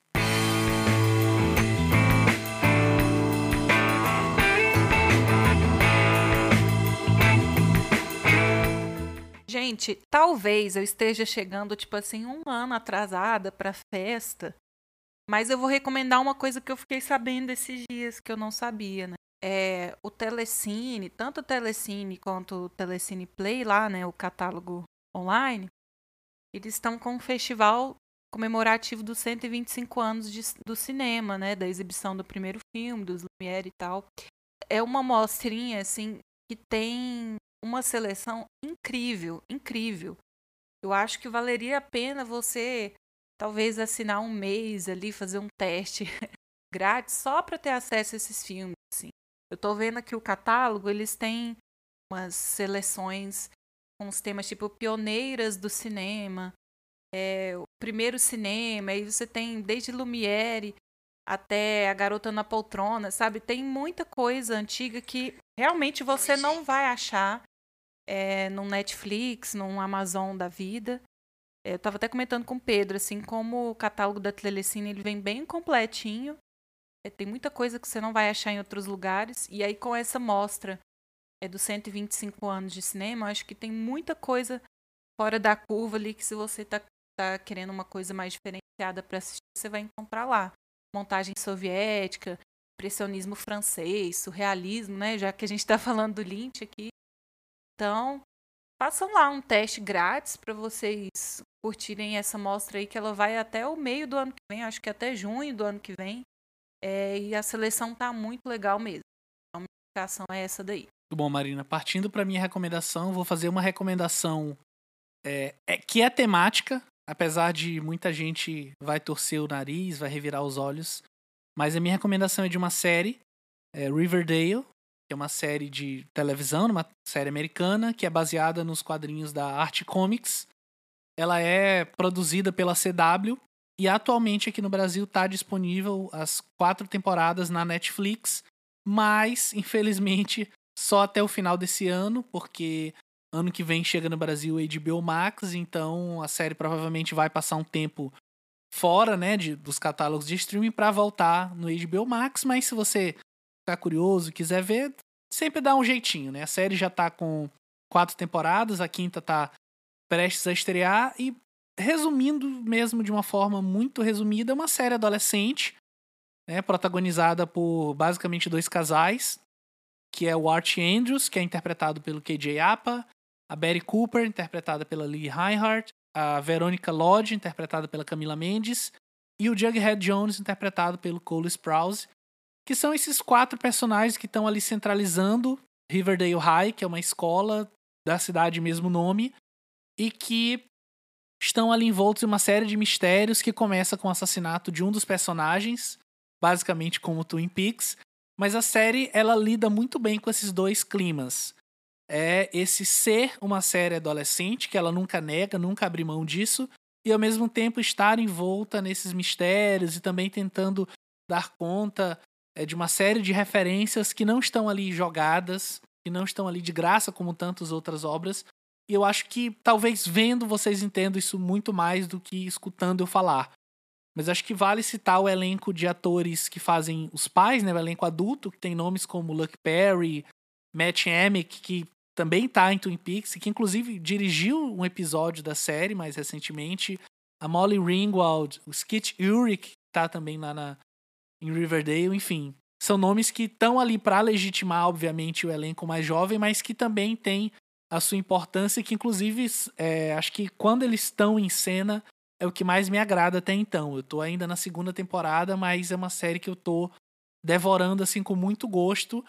Gente, talvez eu esteja chegando, tipo assim, um ano atrasada pra festa. Mas eu vou recomendar uma coisa que eu fiquei sabendo esses dias que eu não sabia, né? É o Telecine, tanto o Telecine quanto o Telecine Play lá, né? O catálogo online. Eles estão com um festival comemorativo dos 125 anos de- do cinema, né? Da exibição do primeiro filme, dos Lumière e tal. É uma mostrinha, assim, que tem uma seleção incrível, incrível. Eu acho que valeria a pena você talvez assinar um mês ali, fazer um teste grátis só para ter acesso a esses filmes. Assim. Eu tô vendo aqui o catálogo, eles têm umas seleções com os temas tipo pioneiras do cinema, é, o primeiro cinema, aí você tem desde Lumière até a Garota na Poltrona, sabe? Tem muita coisa antiga que realmente você não vai achar é, no Netflix, no Amazon da vida. Eu estava até comentando com o Pedro, assim, como o catálogo da Telecine ele vem bem completinho. É, tem muita coisa que você não vai achar em outros lugares. E aí, com essa mostra é, dos 125 anos de cinema, eu acho que tem muita coisa fora da curva ali que se você está tá querendo uma coisa mais diferenciada para assistir, você vai encontrar lá. Montagem soviética, impressionismo francês, surrealismo, né? Já que a gente está falando do Lynch aqui. Então, façam lá um teste grátis para vocês curtirem essa mostra aí, que ela vai até o meio do ano que vem, acho que até junho do ano que vem. É, e a seleção tá muito legal mesmo. Então, minha indicação é essa daí. Muito bom, Marina. Partindo para minha recomendação, vou fazer uma recomendação é, é, que é temática, apesar de muita gente vai torcer o nariz, vai revirar os olhos. Mas a minha recomendação é de uma série, é Riverdale, que é uma série de televisão, uma série americana, que é baseada nos quadrinhos da Art Comics. Ela é produzida pela CW e atualmente aqui no Brasil está disponível as quatro temporadas na Netflix, mas infelizmente só até o final desse ano, porque ano que vem chega no Brasil HBO Max, então a série provavelmente vai passar um tempo fora, né, de, dos catálogos de streaming para voltar no HBO Max, mas se você ficar curioso, quiser ver, sempre dá um jeitinho, né? A série já tá com quatro temporadas, a quinta tá prestes a estrear e resumindo mesmo de uma forma muito resumida, é uma série adolescente, né, protagonizada por basicamente dois casais, que é o Art Andrews, que é interpretado pelo KJ Apa, a Betty Cooper, interpretada pela Lee Reinhardt, a Veronica Lodge, interpretada pela Camila Mendes, e o Jughead Jones, interpretado pelo Cole Sprouse, que são esses quatro personagens que estão ali centralizando Riverdale High, que é uma escola da cidade mesmo nome, e que estão ali envoltos em uma série de mistérios que começa com o assassinato de um dos personagens, basicamente como Twin Peaks, mas a série ela lida muito bem com esses dois climas. É esse ser uma série adolescente que ela nunca nega, nunca abre mão disso, e ao mesmo tempo estar envolta nesses mistérios e também tentando dar conta é, de uma série de referências que não estão ali jogadas, que não estão ali de graça como tantas outras obras, e eu acho que talvez vendo vocês entendam isso muito mais do que escutando eu falar. Mas acho que vale citar o elenco de atores que fazem os pais, né? O elenco adulto, que tem nomes como Luke Perry, Matt Amick, que também tá em Twin Peaks, que inclusive dirigiu um episódio da série mais recentemente. A Molly Ringwald, o Skit Ulrich, que tá também lá na, em Riverdale, enfim. São nomes que estão ali para legitimar, obviamente, o elenco mais jovem, mas que também tem a sua importância, que inclusive é, acho que quando eles estão em cena é o que mais me agrada até então. Eu tô ainda na segunda temporada, mas é uma série que eu tô devorando assim com muito gosto.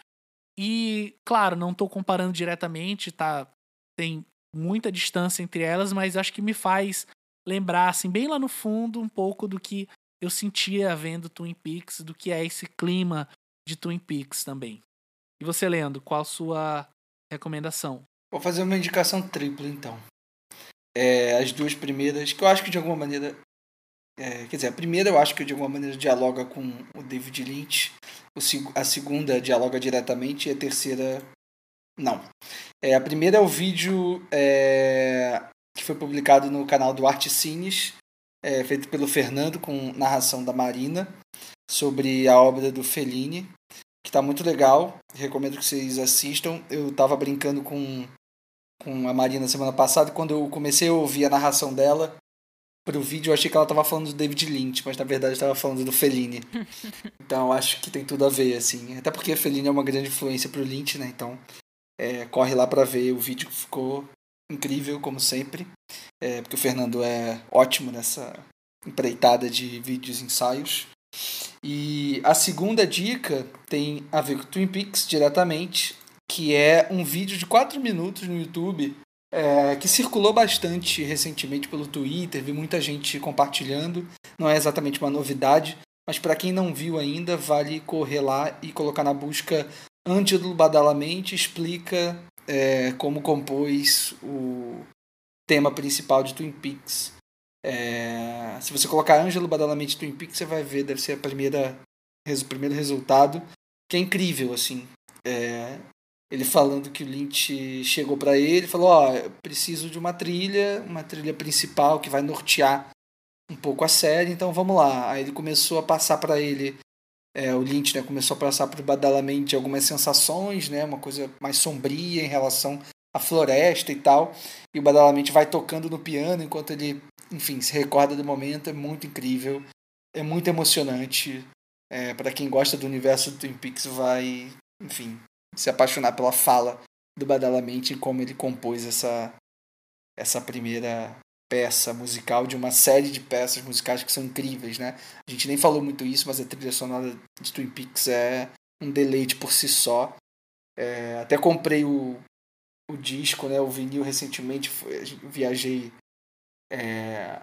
E, claro, não tô comparando diretamente, tá? Tem muita distância entre elas, mas acho que me faz lembrar, assim, bem lá no fundo, um pouco do que eu sentia vendo Twin Peaks, do que é esse clima de Twin Peaks também. E você, Leandro, qual a sua recomendação? Vou fazer uma indicação tripla, então. É, as duas primeiras, que eu acho que de alguma maneira. É, quer dizer, a primeira eu acho que de alguma maneira dialoga com o David Lynch. A segunda dialoga diretamente e a terceira. Não. É, a primeira é o vídeo é, que foi publicado no canal do Arte Cines, é, feito pelo Fernando, com narração da Marina, sobre a obra do Fellini, que está muito legal. Recomendo que vocês assistam. Eu estava brincando com com a Marina semana passada, quando eu comecei a ouvir a narração dela pro vídeo, eu achei que ela tava falando do David Lynch, mas na verdade estava falando do Fellini. então acho que tem tudo a ver, assim. Até porque Fellini é uma grande influência pro Lynch, né? Então é, corre lá para ver o vídeo ficou incrível, como sempre. É, porque o Fernando é ótimo nessa empreitada de vídeos ensaios. E a segunda dica tem a ver com Twin Peaks diretamente que é um vídeo de 4 minutos no YouTube é, que circulou bastante recentemente pelo Twitter, vi muita gente compartilhando. Não é exatamente uma novidade, mas para quem não viu ainda, vale correr lá e colocar na busca Ângelo Badalamente explica é, como compôs o tema principal de Twin Peaks. É, se você colocar Ângelo Badalamente Twin Peaks, você vai ver, deve ser a primeira, o primeiro resultado, que é incrível, assim. É, ele falando que o Lynch chegou para ele e falou: Ó, oh, preciso de uma trilha, uma trilha principal que vai nortear um pouco a série, então vamos lá. Aí ele começou a passar para ele, é, o Lynch né, começou a passar para o Badalamente algumas sensações, né, uma coisa mais sombria em relação à floresta e tal. E o Badalamente vai tocando no piano enquanto ele, enfim, se recorda do momento. É muito incrível, é muito emocionante. É, para quem gosta do universo do Twin Peaks, vai, enfim, se apaixonar pela fala do Badalamente e como ele compôs essa, essa primeira peça musical de uma série de peças musicais que são incríveis, né? A gente nem falou muito isso, mas a trilha sonora de Twin Peaks é um deleite por si só. É, até comprei o, o disco, né, o vinil recentemente, viajei é,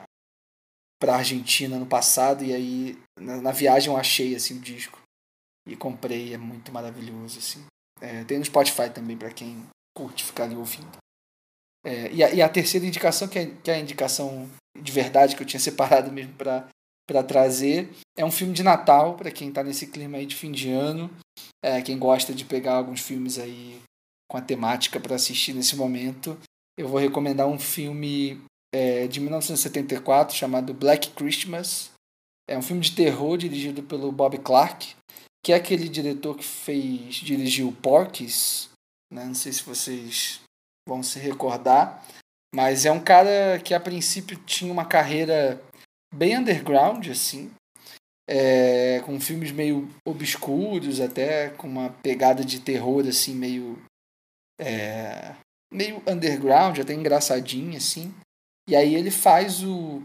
para Argentina no passado e aí na, na, viagem eu achei assim o disco e comprei, é muito maravilhoso assim. É, tem no Spotify também para quem curte ficar ali ouvindo. É, e, a, e, a, terceira indicação, que é, que é a indicação de verdade que eu tinha separado mesmo para trazer, é um filme de Natal, para quem está nesse clima aí de fim de ano, é, quem gosta de pegar alguns filmes aí com a temática para assistir nesse momento. Eu vou recomendar um filme é, de 1974 chamado Black Christmas. É um filme de terror dirigido pelo Bob Clark, que é aquele diretor que fez dirigiu Porky's, né? Não sei se vocês vão se recordar, mas é um cara que a princípio tinha uma carreira bem underground assim, é, com filmes meio obscuros, até com uma pegada de terror assim meio é, meio underground, até engraçadinho assim. E aí ele faz o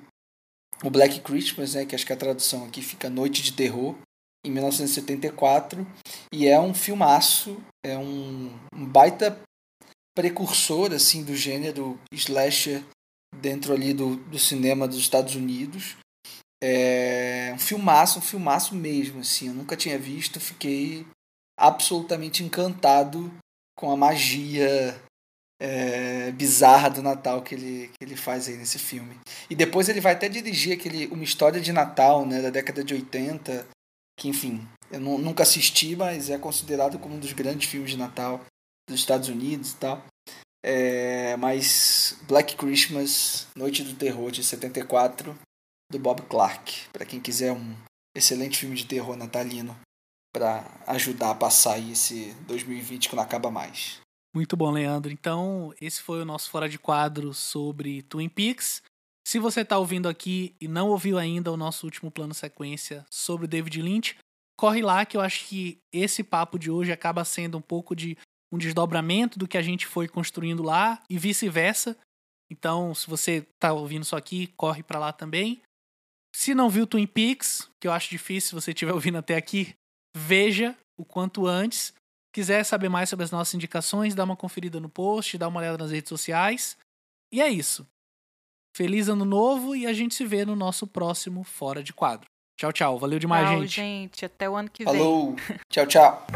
o Black Christmas, né, que acho que a tradução aqui fica Noite de Terror, em 1974, e é um filmaço, é um, um baita precursor assim do gênero slasher dentro ali do, do cinema dos Estados Unidos. É um filmaço, um filmaço mesmo, assim, eu nunca tinha visto, fiquei absolutamente encantado com a magia é, bizarra do Natal que ele, que ele faz aí nesse filme. E depois ele vai até dirigir aquele Uma História de Natal, né, da década de 80, que enfim, eu nunca assisti, mas é considerado como um dos grandes filmes de Natal dos Estados Unidos e tal. É, mas Black Christmas, Noite do Terror de 74, do Bob Clark, para quem quiser um excelente filme de terror natalino para ajudar a passar esse 2020 que não acaba mais. Muito bom, Leandro. Então, esse foi o nosso fora de quadro sobre Twin Peaks. Se você está ouvindo aqui e não ouviu ainda o nosso último plano sequência sobre David Lynch, corre lá que eu acho que esse papo de hoje acaba sendo um pouco de um desdobramento do que a gente foi construindo lá e vice-versa. Então, se você está ouvindo isso aqui, corre para lá também. Se não viu Twin Peaks, que eu acho difícil se você estiver ouvindo até aqui, veja o quanto antes. Quiser saber mais sobre as nossas indicações, dá uma conferida no post, dá uma olhada nas redes sociais. E é isso. Feliz ano novo e a gente se vê no nosso próximo Fora de Quadro. Tchau, tchau. Valeu demais, tchau, gente. gente. Até o ano que vem. Falou. tchau, tchau.